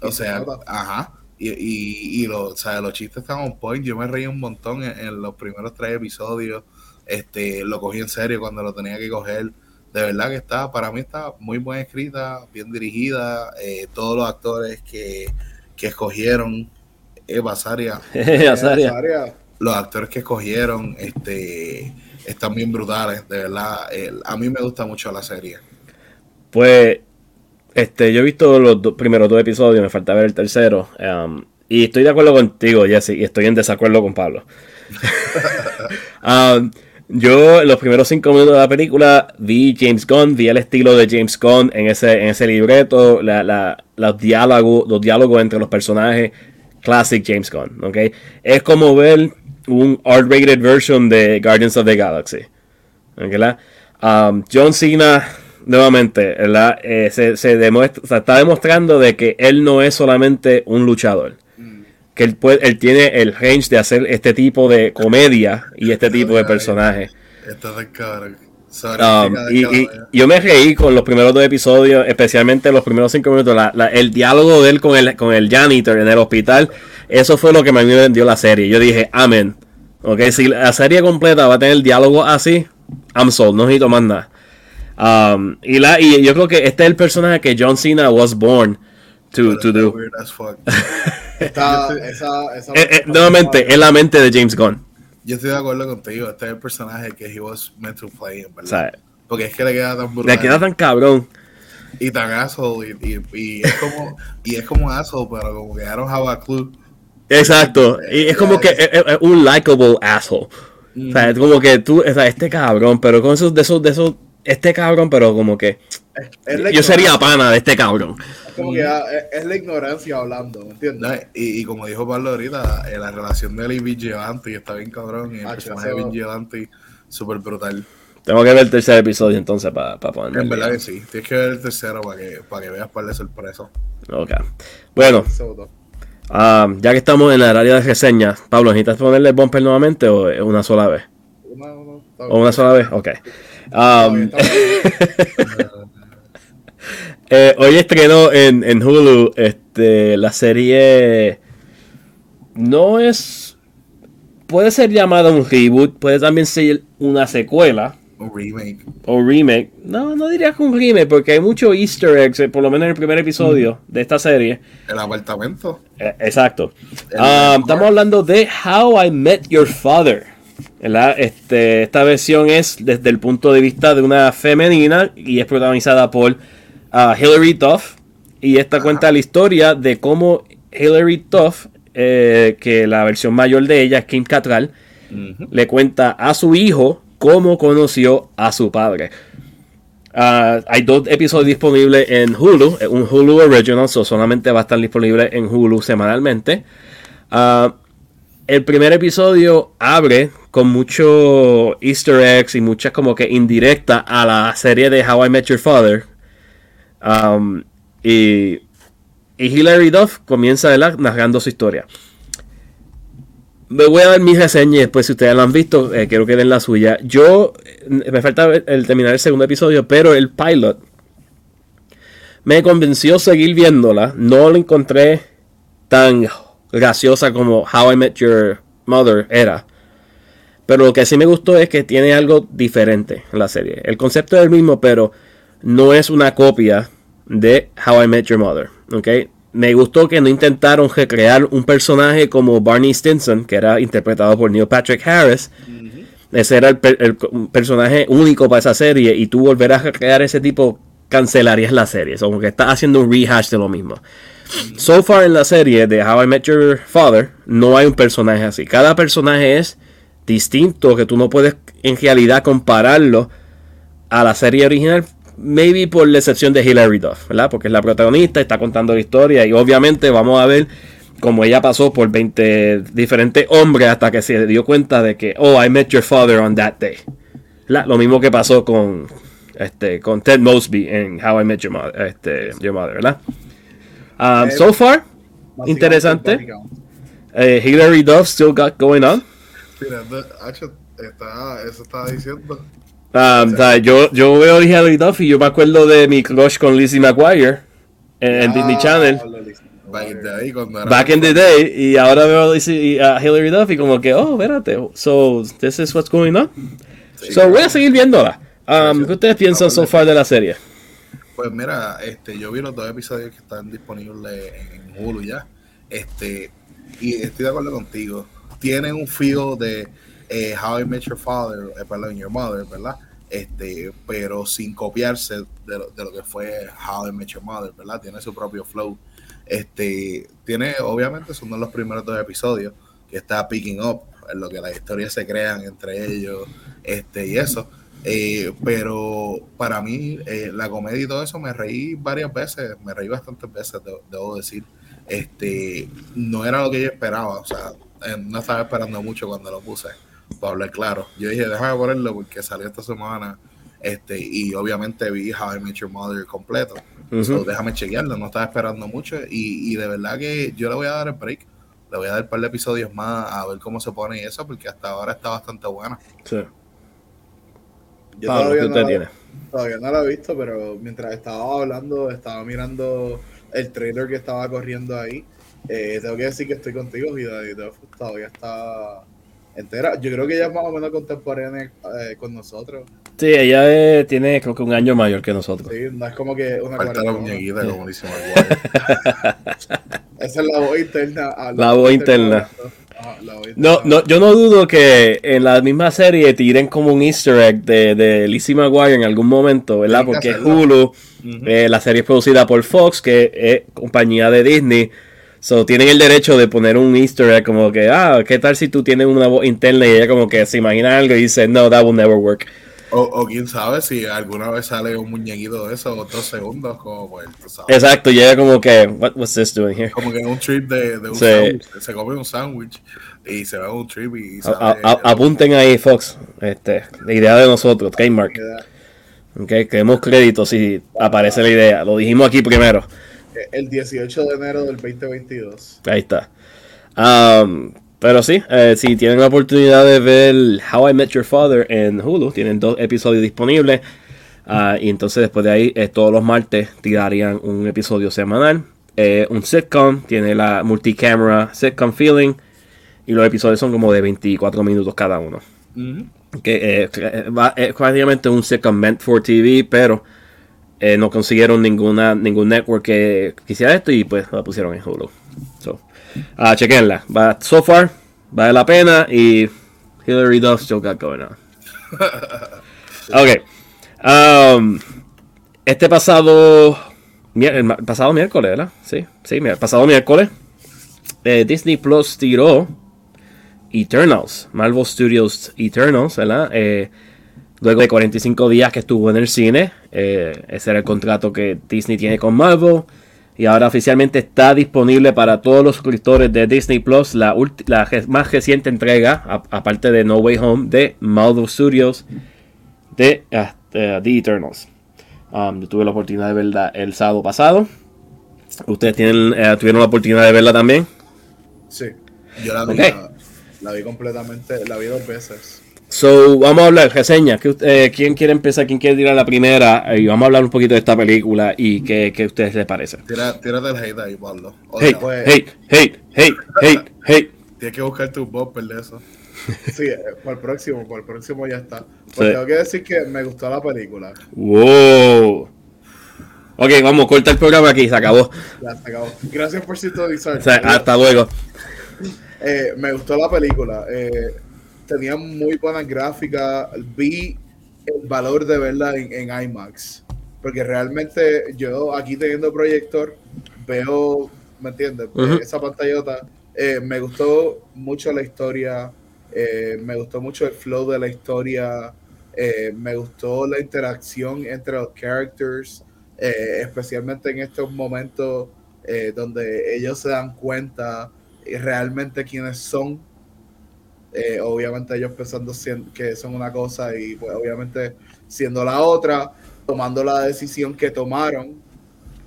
O sea, ajá. Y, y, y lo, o sea, los chistes están on point. Yo me reí un montón en, en los primeros tres episodios. Este, lo cogí en serio cuando lo tenía que coger. De verdad que está, para mí está muy buena escrita, bien dirigida. eh, todos los actores que, que escogieron, Eva Saria, Azaria. Azaria, los actores que escogieron, este, están bien brutales, de verdad. A mí me gusta mucho la serie. Pues, este, yo he visto los primeros dos episodios, me falta ver el tercero. um, y estoy de acuerdo contigo, Jesse, y estoy en desacuerdo con Pablo. Um, yo, los primeros cinco minutos de la película, vi James Gunn, vi el estilo de James Gunn en ese, en ese libreto, la, la- los, diálogos, los diálogos entre los personajes, classic James Gunn, ¿ok? Es como ver un R-rated version de Guardians of the Galaxy. Um, John Cena, nuevamente, ¿verdad? Eh, se, se demuestra, o sea, está demostrando de que él no es solamente un luchador. Que él, puede, él tiene el range de hacer este tipo de comedia y este tipo de personaje. Esto es. Sorry, Um, y, y yo me reí con los primeros dos episodios, especialmente los primeros cinco minutos. la- la- el diálogo de él con el, con el janitor en el hospital, eso fue lo que me vendió la serie. Yo dije, amén. Ok, si la serie completa va a tener diálogo así, I'm sold, no necesito más nada. Um, y, la, y yo creo que este es el personaje que John Cena was born to, to do. weird as fuck. está, Yo estoy- esa, esa Eh, eh, nuevamente, es la mente de James Gunn. Yo estoy de acuerdo contigo. Este es el personaje que he was meant to play, O verdad. sea, Porque es que le queda tan brutal. le queda tan cabrón. Y tan asshole. Y, y, y es como, y es como asshole, pero como que I don't have a clue. Exacto. Y es como que es, es- es un likable asshole. O sea, es como que tú, o sea, este cabrón, pero con esos, de esos, de esos, este cabrón, pero como que la yo sería pana de este cabrón. es como que, ah, es, la ignorancia hablando, ¿me entiendes? Y, y como dijo Pablo ahorita, eh, la relación de él y Vigilante está bien cabrón. Y el Ah, personaje de Vigilante súper brutal. Tengo que ver el tercer episodio entonces para ponerme. En verdad que sí. Tienes que ver el tercero para que, para que veas par de sorpresas. Ok. Bueno, ah, ya que estamos en el área de reseñas, Pablo, ¿necesitas ponerle bumper nuevamente o una sola vez? Una, una, ¿O una sola vez? Ok. Um. Eh, hoy estrenó en, en Hulu este, la serie. No es. Puede ser llamada un reboot, puede también ser una secuela Un remake. o remake. No, no diría que un remake, porque hay muchos Easter eggs, eh, por lo menos en el primer episodio de esta serie. El apartamento. Eh, exacto. El Ah, estamos hablando de How I Met Your Father. ¿Verdad? Este, esta versión es desde el punto de vista de una femenina y es protagonizada por ah, Hilary Duff. Y esta cuenta la historia de cómo Hilary Duff, eh, que la versión mayor de ella es Kim Cattrall, le cuenta a su hijo cómo conoció a su padre. Ah, hay dos episodios disponibles en Hulu, eh, un Hulu Original, so solamente va a estar disponible en Hulu semanalmente. Ah, el primer episodio abre con mucho easter eggs y muchas como que indirecta a la serie de How I Met Your Father. Um, y, y Hilary Duff comienza ¿verdad? narrando su historia. Me voy a dar mis reseñas después, si ustedes la han visto, eh, quiero que den la suya. Yo, eh, me falta el terminar el segundo episodio, pero el pilot me convenció seguir viéndola. No la encontré tan graciosa como How I Met Your Mother era. Pero lo que sí me gustó es que tiene algo diferente en la serie. El concepto es el mismo, pero no es una copia de How I Met Your Mother. Me gustó que no intentaron recrear un personaje como Barney Stinson, que era interpretado por Neil Patrick Harris. Ese era el, personaje único para esa serie. Y tú volver a recrear ese tipo, cancelarías la serie. Como que estás haciendo un rehash de lo mismo. So far en la serie de How I Met Your Father, no hay un personaje así. Cada personaje es distinto, que tú no puedes en realidad compararlo a la serie original. Maybe por la excepción de Hilary Duff, ¿verdad? Porque es la protagonista, está contando la historia y obviamente vamos a ver cómo ella pasó por 20 diferentes hombres hasta que se dio cuenta de que, oh, I met your father on that day. Lo mismo que pasó con, este, con Ted Mosby en How I Met Your este, Your Mother ¿verdad? Um, so far, interesante. básicamente. eh, Hilary Duff still got going on. Mira, está, eso estaba diciendo. Um, o sea, yo, yo veo a Hilary Duff y yo me acuerdo de mi crush con Lizzie McGuire en, en Disney Ah, Channel. Back in the day, cuando era- Back in the day, y ahora veo a, Lizzie- y a Hilary Duff y como que, oh, espérate, so this is what's going on. Sí, So voy a seguir viéndola. Um, ¿Qué ustedes piensan so far de la serie? Pues mira, este, yo vi los dos episodios que están disponibles en, Hulu ya. Este, y estoy de acuerdo contigo. Tienen un feel de eh, How I Met Your Father, eh, perdón, Your Mother, ¿verdad? Este, pero sin copiarse de lo, de lo que fue How I Met Your Mother, ¿verdad? Tiene su propio flow. Este, tiene, obviamente, son los primeros dos episodios que está picking up, en lo que las historias se crean entre ellos, este, y eso. Eh, pero para mí, eh, la comedia y todo eso, me reí varias veces, me reí bastantes veces, de- debo decir. Este, no era lo que yo esperaba, o sea, eh, no estaba esperando mucho cuando lo puse, para hablar claro. Yo dije, déjame ponerlo porque salió esta semana, este, y obviamente vi How I Met Your Mother completo. Ujú. So, déjame chequearlo, no estaba esperando mucho, y, y de verdad que yo le voy a dar el break. Le voy a dar un par de episodios más a ver cómo se pone y eso, porque hasta ahora está bastante buena. Sí. Yo Pablo, todavía ¿qué no la- tiene? Todavía no la he visto, pero mientras estaba hablando, estaba mirando el trailer que estaba corriendo ahí. Eh, tengo que decir que estoy contigo, Vida, y todavía está entera. Yo creo que ella es más o menos contemporánea eh, con nosotros. Sí, ella eh, tiene creo que un año mayor que nosotros. Sí, no es como que una Falta la cuarentona. muñequita, como dice Maguire. Esa es la voz interna. ah, La voz interna. No, no, yo no dudo que en la misma serie tiren como un easter egg de, de Lizzie McGuire en algún momento, ¿verdad? Porque. Hulu, eh, la serie es producida por Fox, que es compañía de Disney. So, tienen el derecho de poner un easter egg como que, ah, ¿qué tal si tú tienes una voz interna y ella como que se imagina algo y dice, no, that will never work. O, o quién sabe si alguna vez sale un muñequito de esos dos segundos, como pues, sabes. Exacto, ella como que, what was this doing here? Como que en un trip de, de un Sí. sándwich, se come un sándwich y se va a un trip y sale. a- a- apunten ahí, Fox, este, la idea de nosotros, trademark. Queda- Ok, queremos crédito si aparece la idea. Lo dijimos aquí primero. El 18 de enero del 2022. Ahí está. Um, pero sí, eh, si tienen la oportunidad de ver How I Met Your Father en Hulu, tienen dos episodios disponibles. Ah, y entonces después de ahí, eh, todos los martes tirarían un episodio semanal. Eh, un sitcom, tiene la multicamera sitcom feeling. Y los episodios son como de 24 minutos cada uno. Ujú. Que eh, es prácticamente un sitcom meant for TV, pero no consiguieron ninguna ningún network que quisiera esto y pues la pusieron en Hulu. So, ah, chequenla. Va, so far, vale la pena y Hillary Duff still got going on. ok. Um, este pasado el pasado miércoles, ¿verdad? Sí, sí, pasado miércoles eh, Disney Plus tiró Eternals, Marvel Studios Eternals, ¿verdad? Eh, Luego de 45 días que estuvo en el cine, eh, ese era el contrato que Disney tiene con Marvel. Y ahora oficialmente está disponible para todos los suscriptores de Disney Plus la, la más reciente entrega, aparte de No Way Home, de Marvel Studios de eh, The Eternals. Um, yo tuve la oportunidad de verla el sábado pasado. Ustedes tienen, eh, tuvieron la oportunidad de verla también. Sí, Yo la vi. La vi completamente, la vi dos veces. So, vamos a hablar, reseña. ¿Qué usted- eh, ¿Quién quiere empezar? ¿Quién quiere tirar la primera? Y vamos a hablar un poquito de esta película y qué, qué a ustedes les parece. Tira, tírate el hate ahí, Pablo. Hate, pues- hate, hate, hate, hate, hate. Tienes que buscar tu bumper de eso. Sí, eh, por el próximo, por el próximo ya está. Pues Sí. tengo que decir que me gustó la película. Wow. Ok, vamos, corta el programa aquí, se acabó. Ya se acabó. Gracias por sintonizar. O sea, hasta luego. Eh, me gustó la película. eh, tenía muy buenas gráficas. Vi el valor de verla en, en IMAX. Porque realmente yo aquí teniendo proyector veo, ¿me entiendes? Ujú. Esa pantallota. eh, me gustó mucho la historia. eh, me gustó mucho el flow de la historia. eh, me gustó la interacción entre los characters. especialmente en estos momentos donde ellos se dan cuenta realmente quiénes son. Eh, obviamente ellos pensando que son una cosa y pues obviamente siendo la otra, tomando la decisión que tomaron,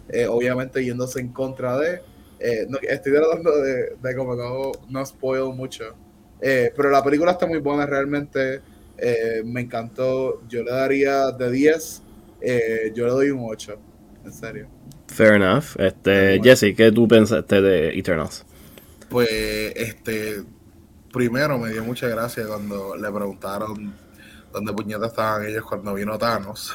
eh, obviamente yéndose en contra de. eh, no, estoy tratando de, de como no, no spoil mucho. Eh, pero la película está muy buena realmente. eh, me encantó. Yo le daría de 10. eh, yo le doy un 8. En serio. Fair enough. Este, Bueno. Jesse, ¿qué tú pensaste de Eternals? Pues, este, primero me dio mucha gracia cuando le preguntaron dónde puñetas estaban ellos cuando vino Thanos.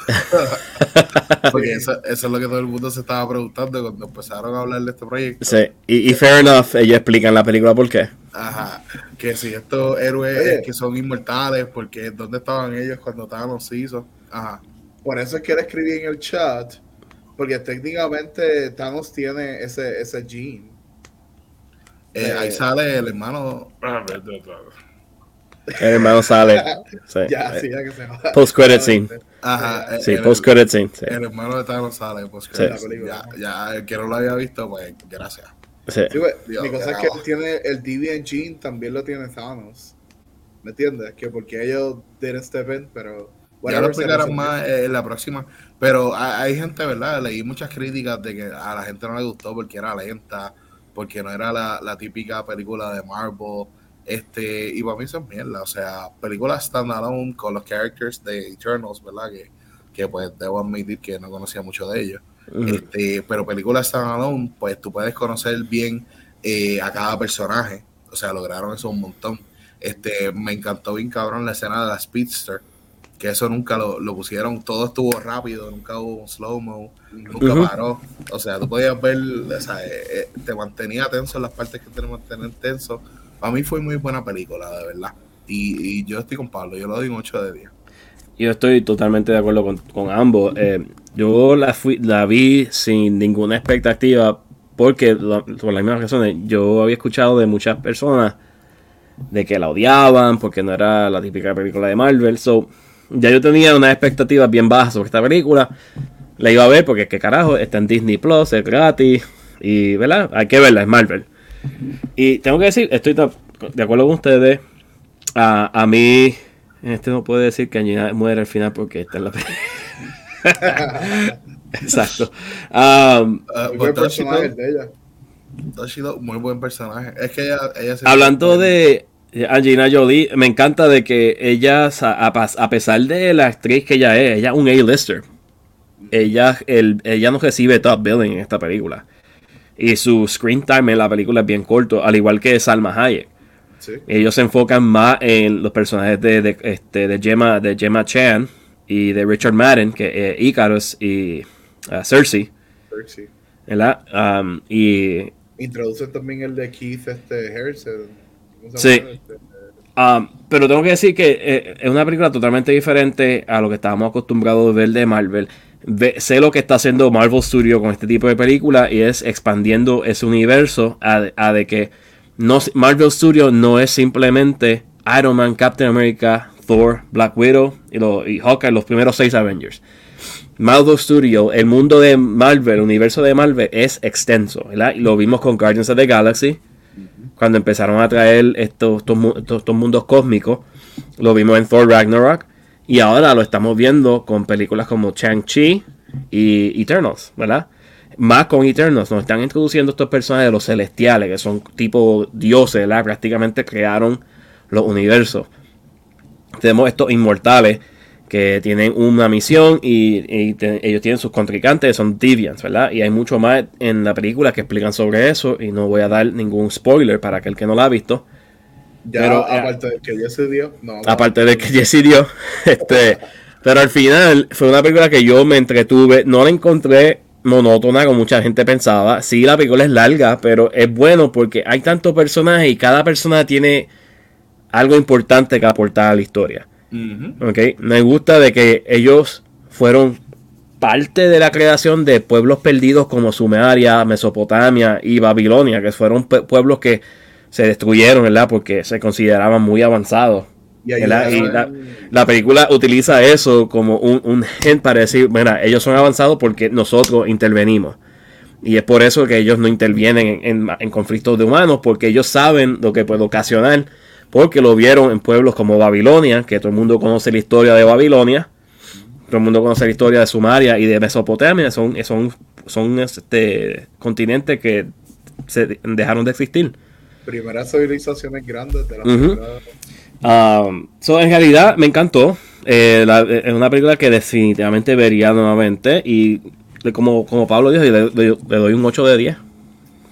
Porque eso, eso es lo que todo el mundo se estaba preguntando cuando empezaron a hablar de este proyecto. Sí, y, y fair enough, ellos explican la película por qué. Ajá, que si estos héroes Oye. que son inmortales, porque ¿dónde estaban ellos cuando Thanos se hizo? Ajá, Por eso es que le escribí en el chat. Porque técnicamente Thanos tiene ese, ese gene. Eh, Eh. ahí sale el hermano. El hermano sale. Sí. Ya, sí, ya que se va. Post-credit scene. Ajá, Sí, el- post-credit scene. sí. El hermano de Thanos sale, pues Sí. ya, ya, el que no lo había visto, pues gracias. Sí. Sí, pues, Dios, mi cosa es que él tiene el Deviant Gene, también lo tiene Thanos. ¿Me entiendes? Que porque ellos didn't step in, pero. Ya lo explicarán más eh, en la próxima. Pero hay, hay gente, ¿verdad? Leí muchas críticas de que a la gente no le gustó porque era lenta, porque no era la, la típica película de Marvel. Este, y para mí eso es mierda. O sea, películas standalone con los characters de Eternals, ¿verdad? Que, que pues debo admitir que no conocía mucho de ellos. Este, pero películas standalone, pues tú puedes conocer bien eh, a cada personaje. O sea, lograron eso un montón. Este, me encantó bien cabrón la escena de la Speedster, que eso nunca lo, lo pusieron, todo estuvo rápido, nunca hubo un slow-mo, nunca paró. O sea, tú podías ver, o sea, eh, eh, te mantenía tenso en las partes que te mantener tenso. Para mí fue muy buena película, de verdad. Y, y yo estoy con Pablo, yo le doy un 8 de 10. Yo estoy totalmente de acuerdo con, con ambos. Eh, yo la, fui, la vi sin ninguna expectativa porque, la- por las mismas razones, yo había escuchado de muchas personas de que la odiaban porque no era la típica película de Marvel. So, ya yo tenía unas expectativas bien bajas sobre esta película. La iba a ver porque, qué carajo, está en Disney Plus, es gratis. Y, ¿verdad? Hay que verla, es Marvel. Y tengo que decir, estoy de acuerdo con ustedes. A, a mí, este no puede decir que Angelina muere al final porque está en la película. Exacto. Um, Uh, Muy but buen Toshito- personaje de ella. Toshito, muy buen personaje. Es que ella, ella se- hablando de Angelina Jolie, me encanta de que ella, a, pesar de la actriz que ella es, ella es un A-lister. Ella, el, ella no recibe top billing en esta película. Y su screen time en la película es bien corto, al igual que Salma Hayek. Sí. Ellos se enfocan más en los personajes de, de, este, de, Gemma, de Gemma Chan y de Richard Madden, que es Icarus y uh, Cersei, sí. ¿verdad? Um, y Introducen también el de Keith este, Harrison. ¿Cómo se Sí. Este, Um, pero tengo que decir que eh, es una película totalmente diferente a lo que estábamos acostumbrados a ver de Marvel. Ve- sé lo que está haciendo Marvel Studio con este tipo de película y es expandiendo ese universo a, a de que no, Marvel Studio no es simplemente Iron Man, Captain America, Thor, Black Widow y, lo- y Hawkeye, los primeros seis Avengers. Marvel Studio, el mundo de Marvel, el universo de Marvel es extenso, ¿verdad? Y lo vimos con Guardians of the Galaxy, cuando empezaron a traer estos, estos, mu- estos- estos mundos cósmicos. Lo vimos en Thor Ragnarok. Y ahora lo estamos viendo con películas como Shang-Chi y Eternals, ¿verdad? Más con Eternals, nos están introduciendo estos personajes de los celestiales, que son tipo dioses, ¿verdad? Prácticamente crearon los universos. Tenemos estos inmortales que tienen una misión y, y te- ellos tienen sus contrincantes, son Deviants, ¿verdad? Y hay mucho más en la película que explican sobre eso y no voy a dar ningún spoiler para aquel que no la ha visto. Ya, Pero, eh, aparte de que yo se dio, no. Aparte de que Jesse dio, este, pero al final fue una película que yo me entretuve, no la encontré monótona como mucha gente pensaba. Sí, la película es larga, pero es bueno porque hay tantos personajes y cada persona tiene algo importante que aportar a la historia. ¿Ok? Me gusta de que ellos fueron parte de la creación de pueblos perdidos como Sumeria, Mesopotamia y Babilonia, que fueron pueblos que se destruyeron, ¿verdad? Porque se consideraban muy avanzados. Y la, película utiliza eso como un, un hint para decir, mira, ellos son avanzados porque nosotros intervenimos. Y es por eso que ellos no intervienen en, en- en conflictos de humanos, porque ellos saben lo que puede ocasionar, porque lo vieron en pueblos como Babilonia, que todo el mundo conoce la historia de Babilonia, todo el mundo conoce la historia de Sumaria y de Mesopotamia, son, son, son este, continentes que se dejaron de existir. primeras civilizaciones grandes de la Ujú. primera- Um, so, en realidad me encantó. Eh, la- es una película que definitivamente vería nuevamente. Y de- como, como Pablo dijo, le, le- le doy un 8 de 10.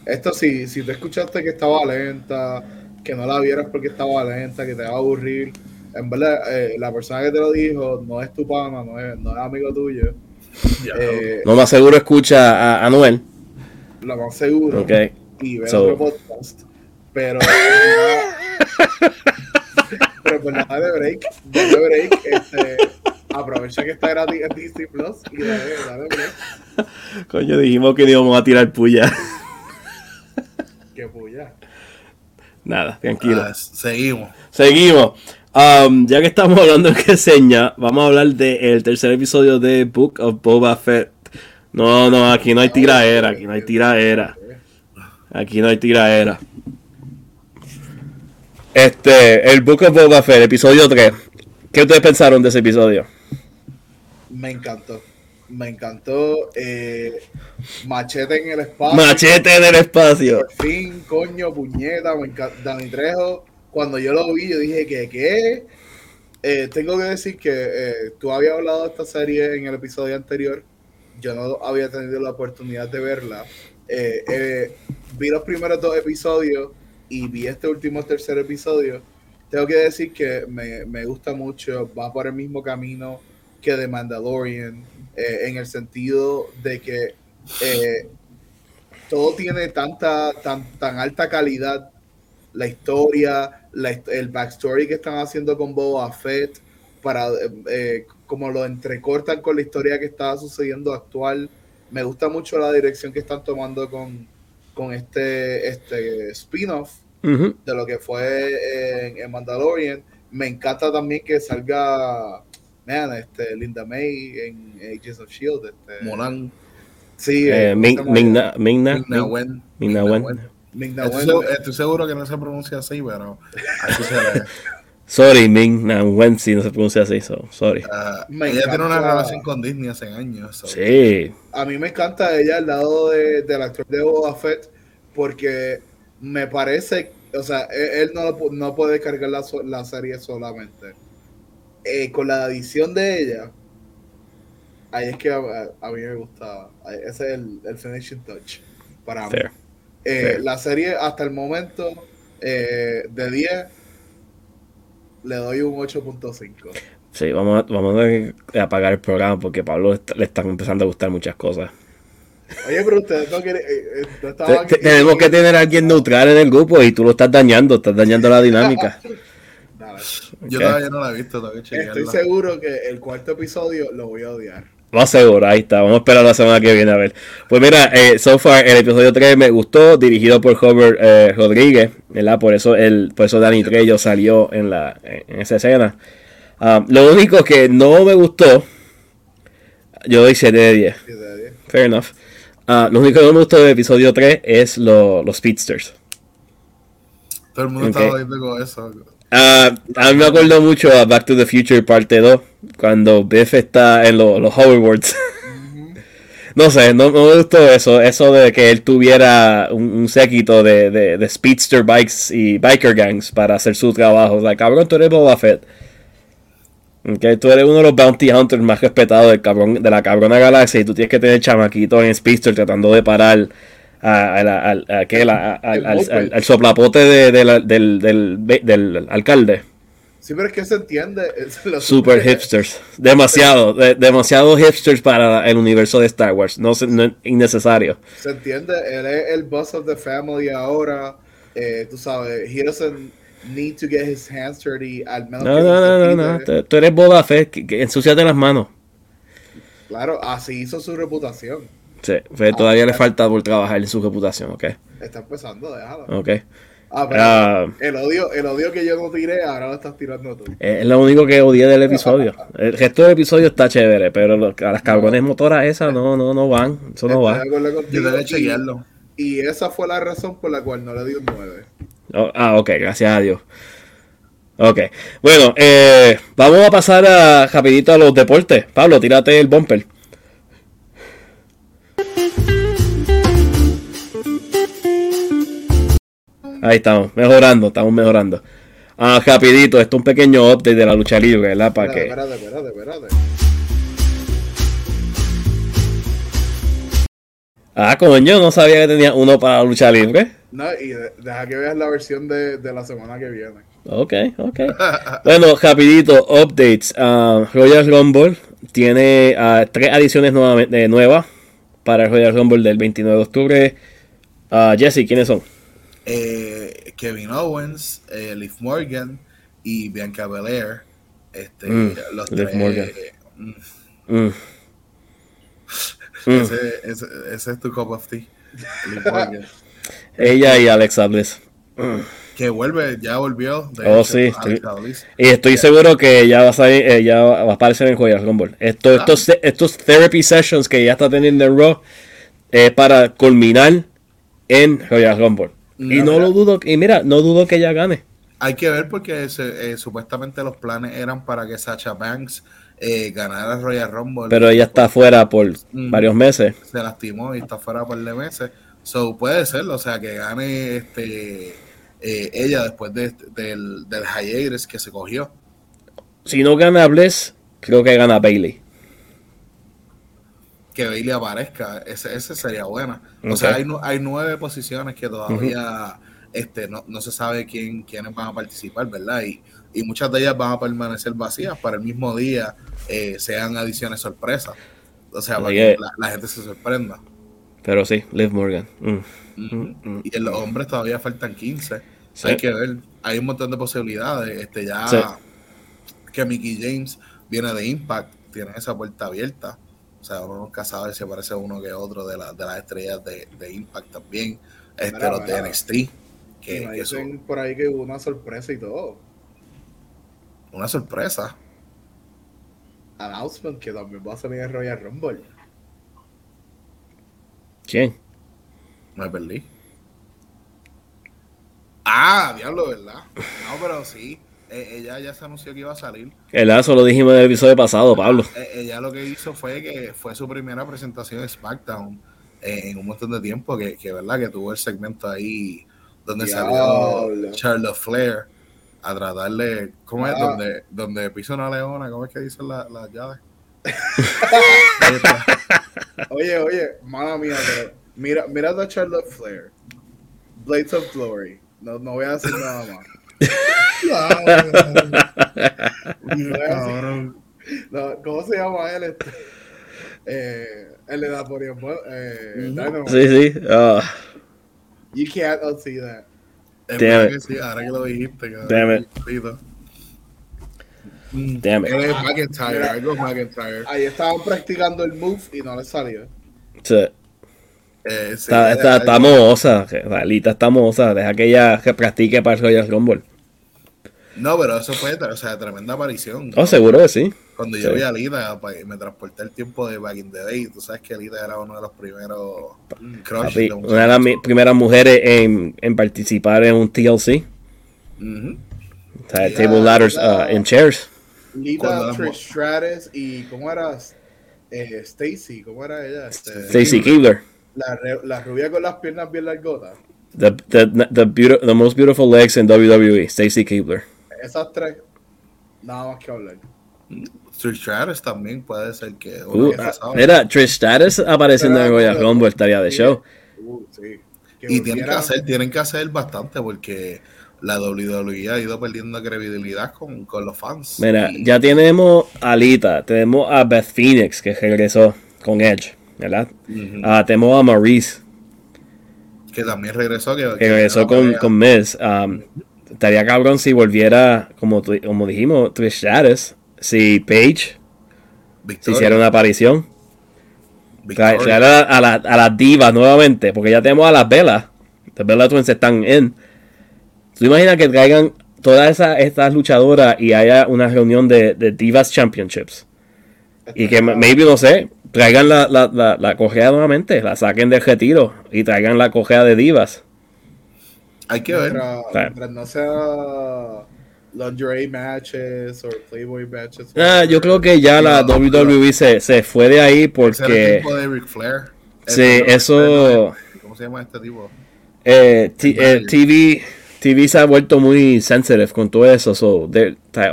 Esto sí, si te escuchaste que estaba lenta, que no la vieras porque estaba lenta, que te va a aburrir, en verdad, eh, la persona que te lo dijo no es tu pana, no es, no es amigo tuyo. Eh, Lo más seguro escucha a, a Noel. lo más seguro. Ok. Y ve So- otro podcast. Pero. pero pues nada de break. Dale break. Este, aprovecha que está gratis en Disney Plus y dale, dale break. Coño, dijimos que íbamos a tirar puya. Que puya. Nada, tranquilo. Ah, seguimos. Seguimos. Um, ya que estamos hablando de reseña, vamos a hablar del tercer episodio de Book of Boba Fett. No, no, aquí no hay tiraera, aquí no hay tiraera. Aquí no hay tiraera. Este, el Book of Boba Fett, episodio 3. ¿Qué ustedes pensaron de ese episodio? Me encantó. Me encantó. Eh, machete en el espacio. Machete en el espacio. Por fin, coño, puñeta. Me encanta. Dani Trejo, cuando yo lo vi, yo dije que, ¿qué? Eh, tengo que decir que eh, tú habías hablado de esta serie en el episodio anterior. Yo no había tenido la oportunidad de verla. Eh, eh, vi los primeros dos episodios y vi este último tercer episodio. Tengo que decir que me, me gusta mucho. Va por el mismo camino que The Mandalorian. Eh, en el sentido de que eh, todo tiene tanta, tan, tan alta calidad. La historia, la el backstory que están haciendo con Boba Fett, para eh, como lo entrecortan con la historia que está sucediendo actual. Me gusta mucho la dirección que están tomando con, con este, este spin-off de lo que fue en, en Mandalorian. Me encanta también que salga man, este, Linda May en Agents of Shield. Este, Molan, Sí, Eh, eh, Ming-. Mingna, Mingna, Ming-Na Wen. Ming-Na Wen. Ming-Na Wen. seguro, estoy seguro que no se pronuncia así, pero así se lee. Sorry, Ming Na Wen, si no se pronuncia así, so, sorry. Me ella tiene una relación con Disney hace años. so- Sí, A mí me encanta ella al lado de, del actor de Boba Fett porque me parece, o sea, e- él, no, lo pu- no puede cargar la, la serie solamente. Eh, con la adición de ella, ahí es que a, a mí me gusta, ahí- ese es el, el finishing touch para mí. fair. Eh, fair. la serie hasta el momento eh, de 10 le doy un 8.5. Sí, vamos a, vamos a apagar el programa porque a Pablo le están empezando a gustar muchas cosas. Oye, pero ustedes no quieren... eh, no estaban- tenemos que tener a alguien neutral en el grupo y tú lo estás dañando, estás dañando la dinámica. Yo todavía no la he visto, que Estoy seguro que el cuarto episodio lo voy a odiar. Lo aseguro, ahí está. Vamos a esperar la semana que viene a ver. Pues mira, eh, so far el episodio 3 me gustó, dirigido por Robert eh, Rodríguez, ¿verdad? Por eso el, por eso Danny Trejo salió en la en esa escena. Ah, lo único que no me gustó, yo doy 7 de 10. Sí, de diez. Fair enough. Ah, lo único que no me gustó del episodio 3 es lo- los speedsters. Todo el mundo Ok. estaba viendo con eso. Ah, a mí me acuerdo mucho a Back to the Future parte 2, cuando Biff está en lo- los hoverboards. no sé, no, no me gustó eso, eso de que él tuviera un, un séquito de, de, de speedster bikes y biker gangs para hacer su trabajo. O sea, cabrón, tú eres Boba Fett. Ok, tú eres uno de los bounty hunters más respetados del cabrón, de la cabrona galaxia y tú tienes que tener chamaquitos en speedster tratando de parar a- a a- ¿qué? La- a- al, El al- soplapote de- de la- del, del, del alcalde. Sí, pero es que se entiende. lo- Super hipsters. Demasiado. de- demasiado hipsters para el universo de Star Wars. No, no es innecesario. Se entiende, él es el boss of the family ahora. eh, tú sabes, he doesn't need to get his hands dirty. Al menos No, que no, no, no, no. Tú- Tú eres Boba Fett. que- que Ensúciate las manos. Claro, así hizo su reputación. Sí, pero todavía le falta por trabajar en su reputación, ¿ok? Está empezando, déjalo. Ok. Ah, pero Ah. el, odio, el odio que yo no tiré, ahora lo estás tirando tú. Es lo único que odié del episodio. El resto del episodio está chévere, pero lo- a las cabrones motoras esas no, no, no van. Eso no va. Yo y- chequearlo. Y esa fue la razón por la cual no le di un 9. Oh, ah, ok, gracias a Dios. Ok, bueno, eh, vamos a pasar a, rapidito a los deportes. Pablo, tírate el bumper. Ahí estamos, mejorando, estamos mejorando. Ah, rapidito, esto es un pequeño update de la lucha libre, ¿verdad? Para que... espérate, espérate, espérate. Ah, coño, no sabía que tenía uno para la lucha libre. No, y de- deja que veas la versión de, de la semana que viene. Ok, ok. Bueno, rapidito, updates. Ah, Royal Rumble tiene ah, tres adiciones nuevamente, nuevas para el Royal Rumble del 29 de octubre. Ah, Jesse, ¿quiénes son? Eh, Kevin Owens, eh, Liv Morgan y Bianca Belair. Este, Mm, los Liv tres. Morgan. mm, Mm. Ese, ese, ese es tu cup of tea. Liv Morgan. Ella y Alexa Bliss. que vuelve, ya volvió. De Oh, hecho, sí. Y estoy seguro que ella va a salir, eh, ya va a aparecer en Royal Rumble. Esto, estos, estos therapy sessions que ya está teniendo en Raw es para culminar en Royal Rumble. Y No, mira. lo dudo, y mira, no dudo que ella gane. Hay que ver porque se- eh, supuestamente los planes eran para que Sacha Banks eh, ganara Royal Rumble. Pero ella está fuera por Mm. varios meses. se lastimó y está fuera por de meses. So puede ser, o sea, que gane este eh, ella después de, del, del hiatus que se cogió. Si no gana Bliss, creo que gana Bailey. Que Bailey aparezca, ese, ese sería buena. O sea, hay, hay nueve posiciones que todavía este, no, no se sabe quién, quiénes van a participar, ¿verdad? Y, y muchas de ellas van a permanecer vacías para el mismo día, eh, sean adiciones sorpresas. O sea, para que la, la gente se sorprenda. Pero sí, Liv Morgan. Mm. Ujú. Mm. Y en los hombres todavía faltan 15. Sí. Hay que ver. Hay un montón de posibilidades. Este ya Sí. que Mickey James viene de Impact, tiene esa puerta abierta. O sea, uno nunca sabe si aparece uno que otro de, la- de las estrellas de, de Impact también. Este, Mira, los de mira. NXT. y Que, me que son por ahí que hubo una sorpresa y todo. una sorpresa. Announcement que también va a salir en Royal Rumble. ¿Quién? Me perdí. Ah, diablo, ¿verdad? No, pero sí. Eh, ella ya se anunció que iba a salir. El lazo lo dijimos en el episodio pasado, Pablo. Eh, ella lo que hizo fue que fue su primera presentación de SmackDown eh, en un montón de tiempo, que, que verdad que tuvo el segmento ahí donde salió Charlotte Flair a tratarle, ¿cómo es? Ah. Donde, donde pisa una leona, ¿cómo es que dicen la- las llaves? Ahí está. Oye, oye, mala mía, pero mira, mira a Charlotte Flair. Blades of Glory. No, no voy a decir nada más. Cabrón. No, ¿Cómo se llama él? Este? Eh, el de Napoleon eh, Dynamite. Sí, sí. Ah, You can't unsee that. Damn it. que sí, ahora que lo dijiste. cabrón. Damn it. Damn it. Él es McIntyre, algo McIntyre. Ahí estaban practicando el move y no le salió. Sí. Eh, sí, Está, está, mohosa. Ralita está mohosa. Deja que ella que practique para el Royal Rumble. No, pero eso fue, o sea, tremenda aparición. Oh, seguro que sí. Cuando yo Sí. vi a Alita, pa- me transporté el tiempo de Back in the Day. Tú sabes que Alita era uno de los primeros crush Papi, de un- una de las primeras mujeres en, en participar en un TLC. Ujú. O sea, Table Ladders ya. uh, in Chairs. Lita, Trish Stratus y ¿cómo era? Eh, Stacy, ¿cómo era ella? Este, Stacy Keebler. La, re- la rubia con las piernas bien largotas. The, the, the, beauti- the most beautiful legs in WWE. Stacy Keebler. Esas tres, nada más que hablar. Trish Stratus también puede ser que Uh, mira, Trish Stratus apareciendo en Royal Rumble estaría de show. Uh, sí. Y tienen que hacer, tienen que hacer bastante porque la WWE ha ido perdiendo credibilidad con, con los fans. Mira, Y- ya tenemos a Alita, tenemos a Beth Phoenix que regresó con Edge, ¿verdad? Ah, tenemos a Maurice que también regresó. Que, que regresó con, con Miz. Um, estaría cabrón si volviera, como, tu- como dijimos, Trish Stratus, si Paige se hiciera una aparición. Traer, a, a la- a las divas nuevamente, porque ya tenemos a las velas. Las Bella Twins están en. ¿Tú imaginas que traigan todas esas estas luchadoras y haya una reunión de, de Divas Championships? Y que maybe, no sé, traigan la, la, la, la correa nuevamente, la saquen del retiro y traigan la correa de Divas. Hay que ver. Mientras, no sea lingerie matches o Playboy matches. Ah, yo creo que ya la No, WWE se, se fue de ahí era el porque tiempo de Ric Flair. Sí, eso- ¿Cómo se llama este tipo? eh, T- eh, TV, TV se ha vuelto muy sensitive con todo eso. So,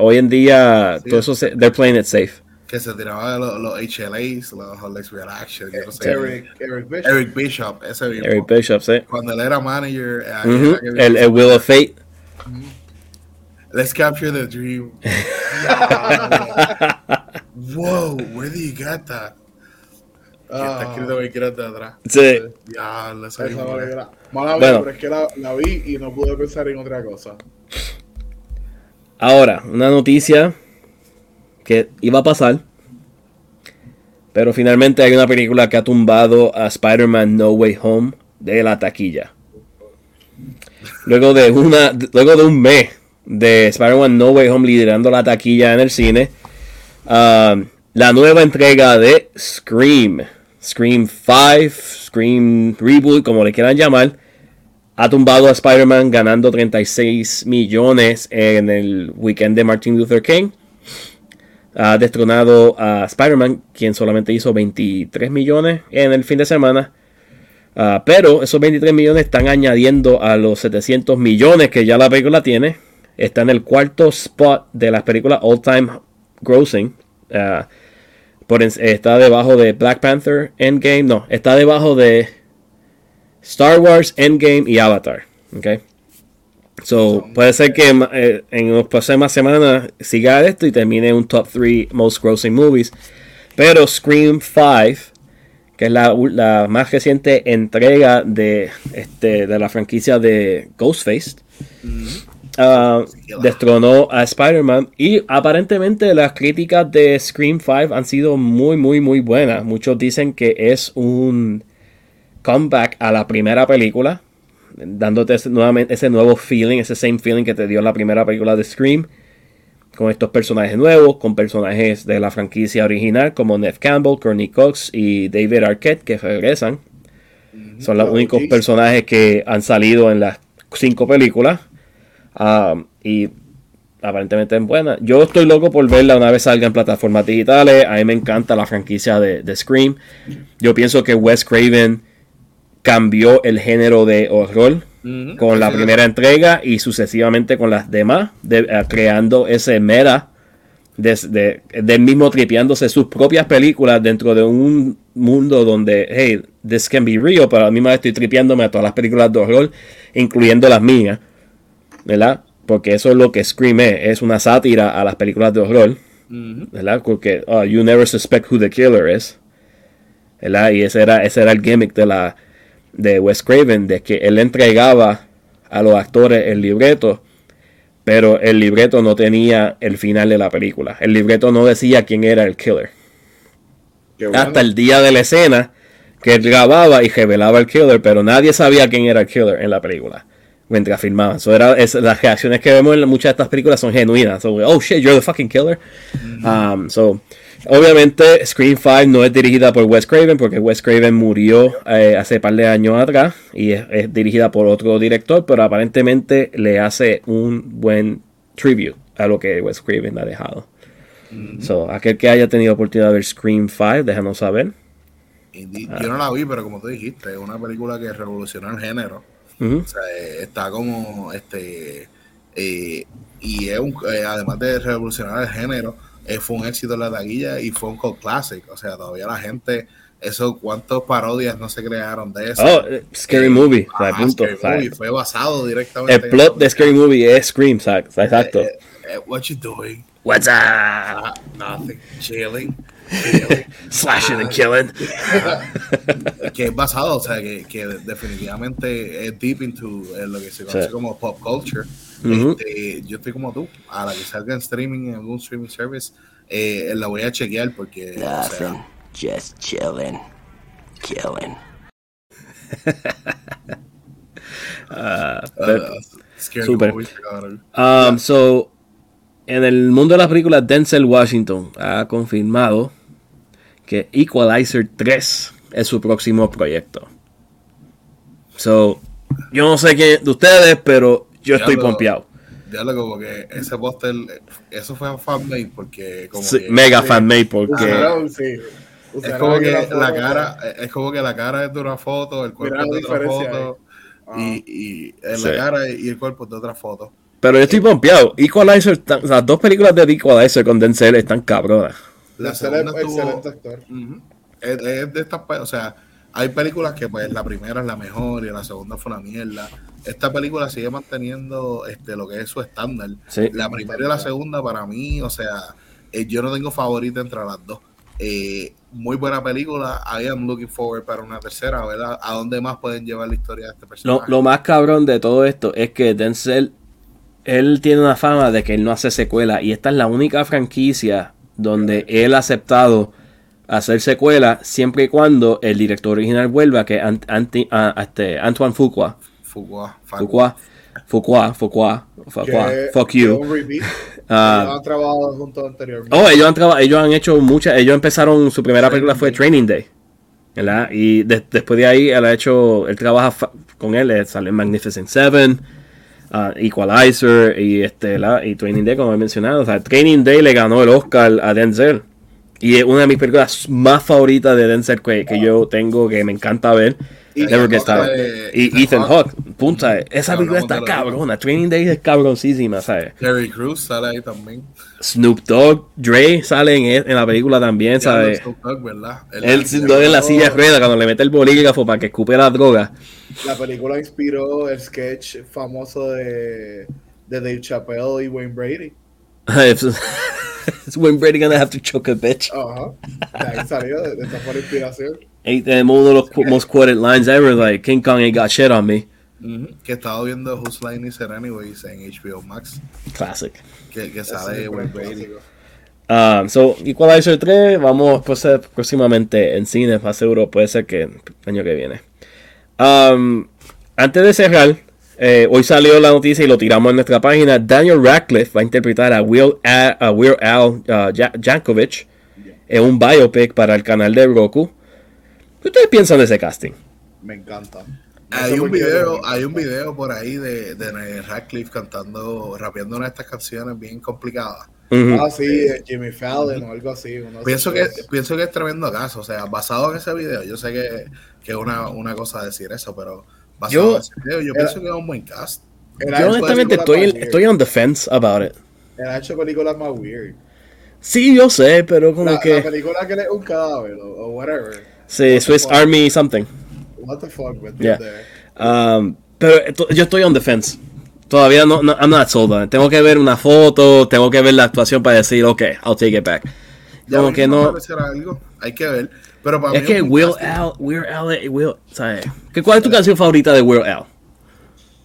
hoy en día, Sí. todo eso, se- they're playing it safe. Que se tiraba de los, los HLAs, los Holex Reaction. Yo no sé. Eric, Eric Bishop. Eric Bishop, ese mismo. Eric Bishop, sí. Cuando él era manager. eh, Ujú, era que- el, el Wheel of Fate. Let's capture the dream. Whoa, where do you get that? Que está Ah, escrito muy grande atrás. Sí. Ya, gra- Mala Bueno. pero es que la, la vi y no pude pensar en otra cosa. Ahora, una noticia que iba a pasar. Pero finalmente hay una película que ha tumbado a Spider-Man No Way Home de la taquilla. Luego de, una, luego de un mes de Spider-Man No Way Home liderando la taquilla en el cine, um, la nueva entrega de Scream, Scream 5, Scream Reboot, como le quieran llamar, ha tumbado a Spider-Man ganando 36 millones en el weekend de Martin Luther King. Ha destronado a Spider-Man, quien solamente hizo 23 millones en el fin de semana. Ah, pero esos 23 millones están añadiendo a los 700 millones que ya la película tiene. Está en el cuarto spot de las películas all time grossing. Ah, está debajo de Black Panther Endgame. No, está debajo de Star Wars, Endgame y Avatar. ¿ok? So, puede ser que eh, en las próximas semanas siga esto y termine un top 3 most grossing movies. Pero Scream 5, que es la, la más reciente entrega de, este, de la franquicia de Ghostface, ah, destronó a Spider-Man. Y aparentemente las críticas de Scream 5 han sido muy, muy, muy buenas. Muchos dicen que es un comeback a la primera película, dándote ese, nuevamente ese nuevo feeling, ese same feeling que te dio la primera película de Scream, con estos personajes nuevos, con personajes de la franquicia original como Neve Campbell, Courtney Cox y David Arquette que regresan. Son los únicos personajes que han salido en las cinco películas. Um, y aparentemente es buena. Yo estoy loco por verla una vez salga en plataformas digitales. A mí me encanta la franquicia de, de Scream. Yo pienso que Wes Craven cambió el género de horror con la primera entrega y sucesivamente con las demás, de- eh, creando ese meta de, de- del mismo tripeándose sus propias películas dentro de un mundo donde, hey, this can be real, pero a mí me estoy tripeándome a todas las películas de horror, incluyendo las mías, ¿verdad? Porque eso es lo que Scream es, es una sátira a las películas de horror. ¿verdad? Porque oh, you never suspect who the killer is, ¿verdad? Y ese era, ese era el gimmick de la de Wes Craven, de que él entregaba a los actores el libreto, pero el libreto no tenía el final de la película. El libreto no decía quién era el killer. Bueno. Hasta el día de la escena que él grababa y revelaba el killer, pero nadie sabía quién era el killer en la película. mientras filmaban. So, era, es- las reacciones que vemos en muchas de estas películas son genuinas. So, oh shit, you're the fucking killer. Um, so, obviamente, Scream 5 no es dirigida por Wes Craven porque Wes Craven murió eh, hace par de años atrás y es, es dirigida por otro director, pero aparentemente le hace un buen tribute a lo que Wes Craven ha dejado. So, aquel que haya tenido oportunidad de ver Scream 5, déjanos saber. Y Ah. Yo no la vi, pero como tú dijiste, es una película que revolucionó el género. O sea, eh, está como este eh, y es un, eh, además de revolucionar el género, eh, fue un éxito en la taquilla y fue un cult classic. O sea, todavía la gente, eso, cuántas parodias no se crearon de eso. Oh, eh, Scary Movie, o sea, Ajá, punto, Scary Movie, fue basado directamente. El en plot eso. de Scary Movie es Scream, exacto. Eh, eh, what you doing? What's up? Ah, nothing. Chilling. Slashing and killing. que es basado, o sea, que, que definitivamente es deep into eh, lo que se conoce Sí. como pop culture. Este, yo estoy como tú, a la que salga en streaming, en algún streaming service, eh, la voy a chequear porque, o Nothing. sea, Just chillin'. Killing. uh, scary Super. movie, cabrón. Um, so, en el mundo de las películas, Denzel Washington ha confirmado que Equalizer 3 es su próximo proyecto. So, yo no sé qué de ustedes, pero yo estoy lo- pompeado. Ya lo como que ese póster, eso fue fanmade porque como Sí, que- mega sí, fanmade porque Usaron, sí. Es como que la foto- cara, es como que la cara es de una foto, el cuerpo es de otra foto, y, y en Sí. la cara y el cuerpo es de otra foto. Pero yo estoy pompeado. Equalizer, están- las dos películas de Equalizer con Denzel están cabronas. La segunda estuvo- excelente actor. Es, es de estas, o sea, hay películas que pues la primera es la mejor y la segunda fue una mierda. Esta película sigue manteniendo este lo que es su estándar. Sí. La primera y la segunda para mí, o sea, eh, yo no tengo favorita entre las dos. Eh, muy buena película. I am looking forward para una tercera, ¿verdad? ¿A dónde más pueden llevar la historia de este Lo, personaje? lo más cabrón de todo esto es que Denzel, él tiene una fama de que él no hace secuela y esta es la única franquicia donde él ha aceptado hacer secuela siempre y cuando el director original vuelva, que es Ant- Anti- ah, este, Antoine Fuqua. Fuqua, Fuqua, Fuqua, Fuqua, Fuqua, fuck you. Ah, Ellos han trabajado juntos anteriormente. Oh, ellos han, ellos han hecho muchas. Ellos empezaron. Su primera película fue Training Day. ¿Verdad? Y de- después de ahí, él ha hecho. Él trabaja fa- con él. eh, Sale en Magnificent Seven, ah, Equalizer y, este, la, y Training Day, como he mencionado. O sea, Training Day le ganó el Oscar a Denzel. Y es una de mis películas más favoritas de Denzel que, que yo tengo, que me encanta ver. Y Ethan Ethan Hawke. Punta. Esa Hablamos película está cabrona. Training Day es cabroncísima, ¿sabes? Terry Crews sale ahí también. Snoop Dogg, Dre sale en, en la película también, ¿sabes? Snoop Dogg, ¿verdad? Él no en la silla de ruedas cuando le mete el bolígrafo para que escupe la droga. La película inspiró el sketch famoso de, de Dave Chappelle y Wayne Brady. It's when Brady gonna have to choke a bitch. Ajá. De ahí salió, de, esa fue la inspiración. Uno de los most quoted lines ever, like King Kong ain't got shit on me. Ujú, Que estaba viendo Whose Line Is It Anyways en HBO Max. Classic. Que, que sale es Wayne Brady. clásico. Um, so, Equalizer 3, vamos a ser próximamente en cine, más seguro puede ser que el año que viene. Um, antes de cerrar, eh, hoy salió la noticia y lo tiramos en nuestra página. Daniel Radcliffe va a interpretar a Will, a, a Weird Al uh, Ja- Jankovic en un biopic para el canal de Roku. ¿Qué ustedes piensan de ese casting? Me encanta. No Hay un video, hay un video por ahí de, de Radcliffe cantando, rapeando una de estas canciones bien complicadas. Ujú. Ah, sí, de Jimmy Fallon o algo así. Pienso que, dos. pienso que es tremendo caso, o sea, basado en ese video, yo sé que, que es una, una cosa decir eso, pero Yo- yo Era- pienso que es un buen cast. Yo honestamente estoy, estoy on the fence about it. Él ha hecho películas más weird. Sí, yo sé, pero como La, la que... película que es un cadáver o, whatever. Sí, Swiss Army something. What the fuck, ¿me Yeah. Um, pero yo estoy on the fence. Todavía no, no I'm not sold on it. Tengo que ver una foto, tengo que ver la actuación para decir, ok, I'll take it back. Ya Como que no. algo, hay que ver. Pero para Es mí que Will. Al, Weird Al, Will, ¿sabes? ¿Qué- ¿Cuál es tu canción favorita de Weird Al?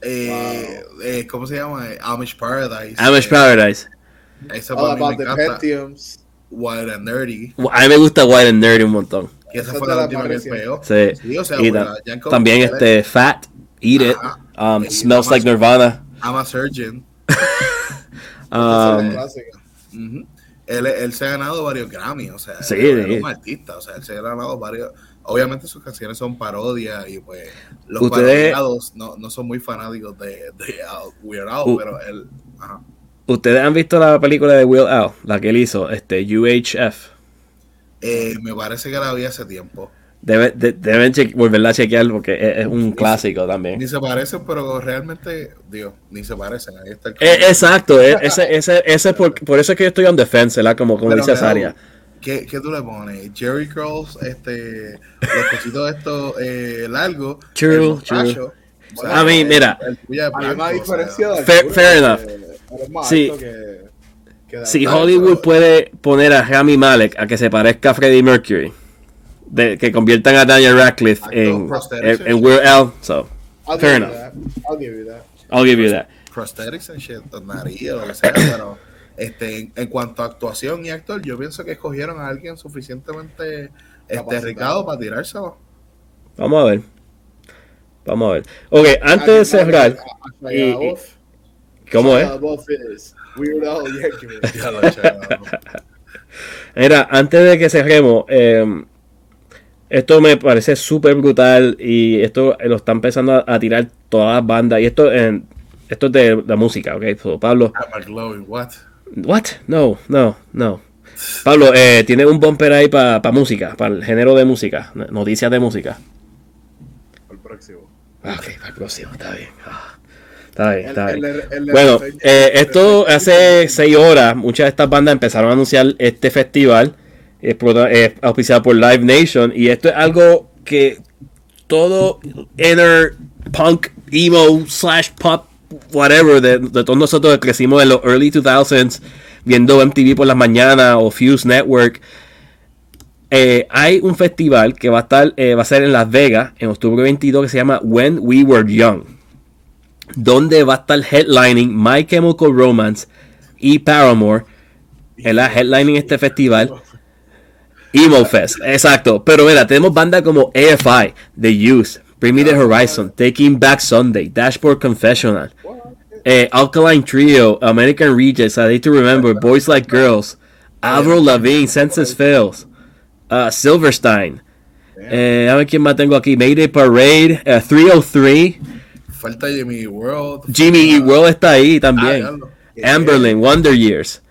Eh, eh, ¿Cómo se llama? Amish Paradise. Amish Eh, Paradise. Esa All para mí about me encanta. Pentiums. Wild and Nerdy. A mí me gusta White and Nerdy un montón. Que esa Esa fue es la la última que pegó. Sí. Sí, o sea, y también este Fat, Eat It. Um, Y Smells I'm Like a- Nirvana. I'm a Surgeon. Es Um, la clásica. Él, él se ha ganado varios Grammy, o sea, Sí, él es un artista, o sea, él se ha ganado varios. Obviamente sus canciones son parodias y pues los Ustedes- parodiados no, no son muy fanáticos de, de uh, Weird Al, U- pero él. Ajá. ¿Ustedes han visto la película de Will Al? La que él hizo, este, UHF. Eh, me parece que la vi hace tiempo. Debe- de- deben volverla a chequear porque es, es un clásico también. Ni se parecen, pero realmente, Dios, ni se parecen. Ahí está el Eh, exacto, eh, ese, ese, ese por, por eso es que yo estoy on defense, ¿verdad? Como, como Pero, dice Saria. ¿Qué, ¿Qué tú le pones? Jerry Curls, este, los cositos estos eh, largos. True, el mostacho, o sea, A mí, mira. El, Hay o sea, Fair- enough. Sí. que- que Si Hollywood pero- puede poner a Rami Malek a que se parezca a Freddie Mercury, de, que conviertan a Daniel Radcliffe en, en, en Weird Al, so, I'll fair give you enough. that. I'll give you that. I'll give you that. prosthetics and shit, nariz o lo que sea, pero este, en, en cuanto a actuación y actor, yo pienso que escogieron a alguien suficientemente este, ricado para tirárselo. Vamos a ver. Vamos a ver. Ok, antes de cerrar, y- y-. ¿cómo es? A voz es Weird Al Yankovic. Ya lo he hecho, Era, antes de que cerremos, eh, esto me parece súper brutal y esto lo están empezando a, a tirar todas las bandas. Y esto, en esto es de la música, ¿ok? So, Pablo, I'm a glowing, what? ¿what? No, no, no. Pablo, eh, tiene un bumper ahí para música, para el género de música, noticias de música. El próximo. Ah, Ok, para el próximo, está bien. Ah, Está bien, está El- bien. el- el- el- Bueno, el- eh, el- esto hace seis horas, muchas de estas bandas empezaron a anunciar este festival, es es auspiciado por Live Nation, y esto es algo que todo inner punk, emo, slash pop, whatever, de, de todos nosotros que crecimos en los early 2000s, viendo MTV por las mañanas o Fuse Network, eh, hay un festival que va a estar, eh, va a ser en Las Vegas en octubre 22 que se llama When We Were Young, donde va a estar headlining My Chemical Romance y Paramore en la headlining este festival. Emo Fest, exacto. Pero mira, tenemos bandas como AFI, The Youth, Bring Me the Horizon, Taking Back Sunday, Dashboard Confessional, eh, Alkaline Trio, American Rejects, A Day to Remember, Boys Like Girls, Avril Lavigne, Senses Fails, uh, Silverstein. Eh, a ver quién más tengo aquí. Mayday Parade, eh, 303. Falta Jimmy World. Jimmy World está ahí Ah, también. diablo. Amberlin, Wonder Years,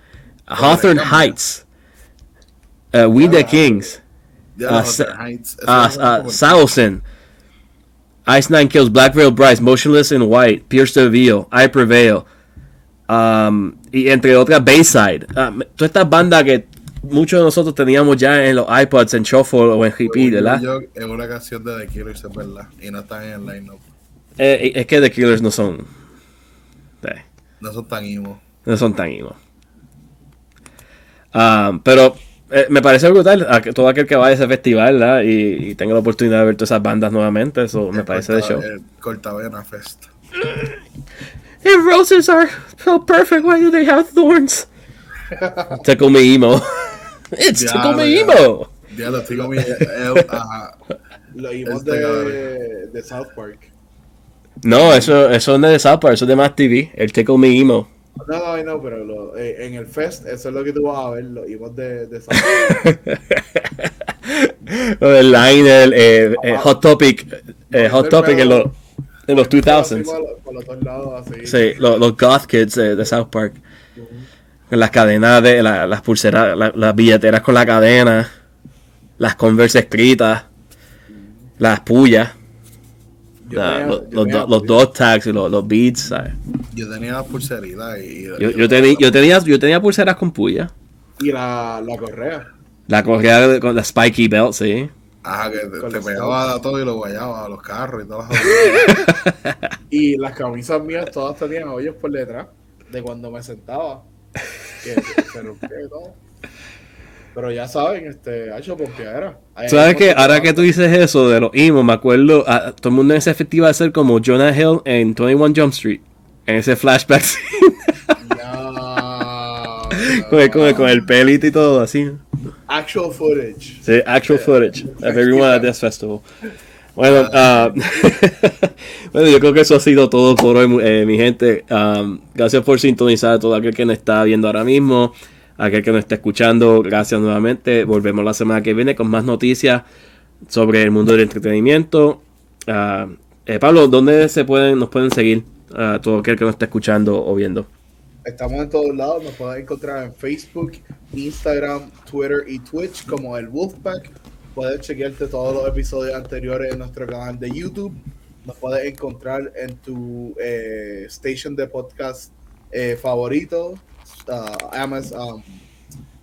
Hawthorne Heights, uh, We the Kings, uh, uh, Sausen, Ice Nine Kills, Black Veil Brides, Motionless in White, Pierce the Veil, I Prevail, um, y entre otras Bayside. Um, todas estas bandas que muchos de nosotros teníamos ya en los iPods, en Shuffle o en Repeat, ¿verdad? Yo es una canción de The Killers, es verdad. Y no están en el line-up. Eh, es que The Killers no son. eh, No son tan emo. no son tan emo. Ah, pero eh, me parece brutal a que todo aquel que vaya a ese festival ¿verdad? y, y tenga la oportunidad de ver todas esas bandas nuevamente. Eso me El parece de show. El Cortavena Fest. If roses are so perfect, why do they have thorns? Tickle me emo. It's Ya, tickle me ya. emo. Ajá. Lo vimos Este de, de South Park. No, eso, eso no es de South Park, eso es de Mass TV. El Tickle me emo. No, no, no, pero lo- eh, en el Fest, eso es lo que tú vas a ver, lo vimos de, de South Park. el Liner, eh, eh, Hot Topic, eh, Hot Topic en los, en los 2000s. Así Por, los- por los dos lados, así. Sí, los, los goth kids de South Park. Con las cadenas de la- las pulseras, la- las billeteras con la cadena, las converse escritas, las pullas, Yo tenía- los, yo los, tenía- do- los dot tags y los, los beads, ¿sabes? Yo tenía la pulserita y. Yo, yo, teni- yo, tenía, yo tenía pulseras con puya. Y la, la correa. La correa de- con la spiky belt, sí. Ajá, que te, pegaba a todo y lo guayaba a los carros y todas las. Y las camisas mías todas tenían hoyos por detrás de cuando me sentaba. Que se, se rompió y todo. Pero ya saben, este, ha hecho pompeadera. ¿Sabes qué? Ahora que tú dices eso de los emo, me acuerdo, a- todo el mundo en ese festival va a ser como Jonah Hill en 21 Jump Street. En ese flashback Ya, con, el, con, el, con el pelito y todo así. Actual footage. Sí, actual footage of everyone at this festival. Bueno, ah, bueno, yo creo que eso ha sido todo por hoy, eh, mi gente. Um, gracias por sintonizar a todo aquel que nos está viendo ahora mismo, aquel que nos está escuchando. Gracias nuevamente. Volvemos la semana que viene con más noticias sobre el mundo del entretenimiento. Ah, eh, Pablo, ¿dónde se pueden, nos pueden seguir todo aquel que nos está escuchando o viendo? Estamos en todos lados, nos pueden encontrar en Facebook, Instagram, Twitter y Twitch como el Wolfpack. Puedes chequearte todos los episodios anteriores en nuestro canal de YouTube. Nos puedes encontrar en tu eh, station de podcast eh, favorito, uh, Amazon, um,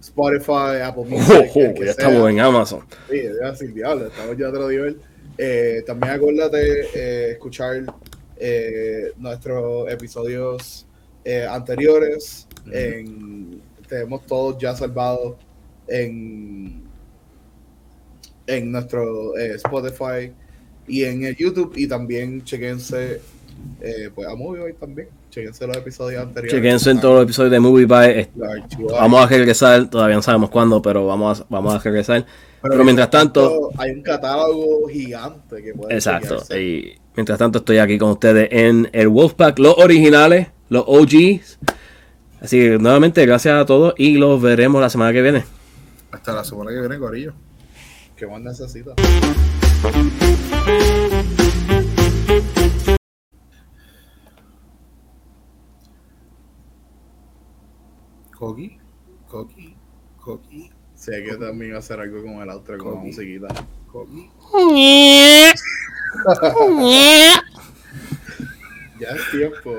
Spotify, Apple Music. Oh, oh, ya sea. estamos en Amazon. Sí, ya sin diablo, estamos ya a otro nivel. Eh, también acuérdate eh, escuchar eh, nuestros episodios eh, anteriores. en, tenemos todos ya salvados en, en nuestro eh, Spotify y en el YouTube. Y también chequense, eh, pues a Movie también. Chequense los episodios anteriores. Chequense en todos los episodios de Movie By. Vamos a regresar, todavía no sabemos cuándo, pero vamos a, vamos a regresar. Pero, mientras tanto, hay un catálogo gigante que pueden exacto. chequearse. Y mientras tanto, estoy aquí con ustedes en el Wolfpack, los originales, los OGs. Así que nuevamente, gracias a todos y los veremos la semana que viene. Hasta la semana que viene, Corillo. ¿Qué más necesitas? Coqui, Coqui, Coqui, Sé que también va a hacer algo con el outro con la musiquita. Coqui. Ya es tiempo.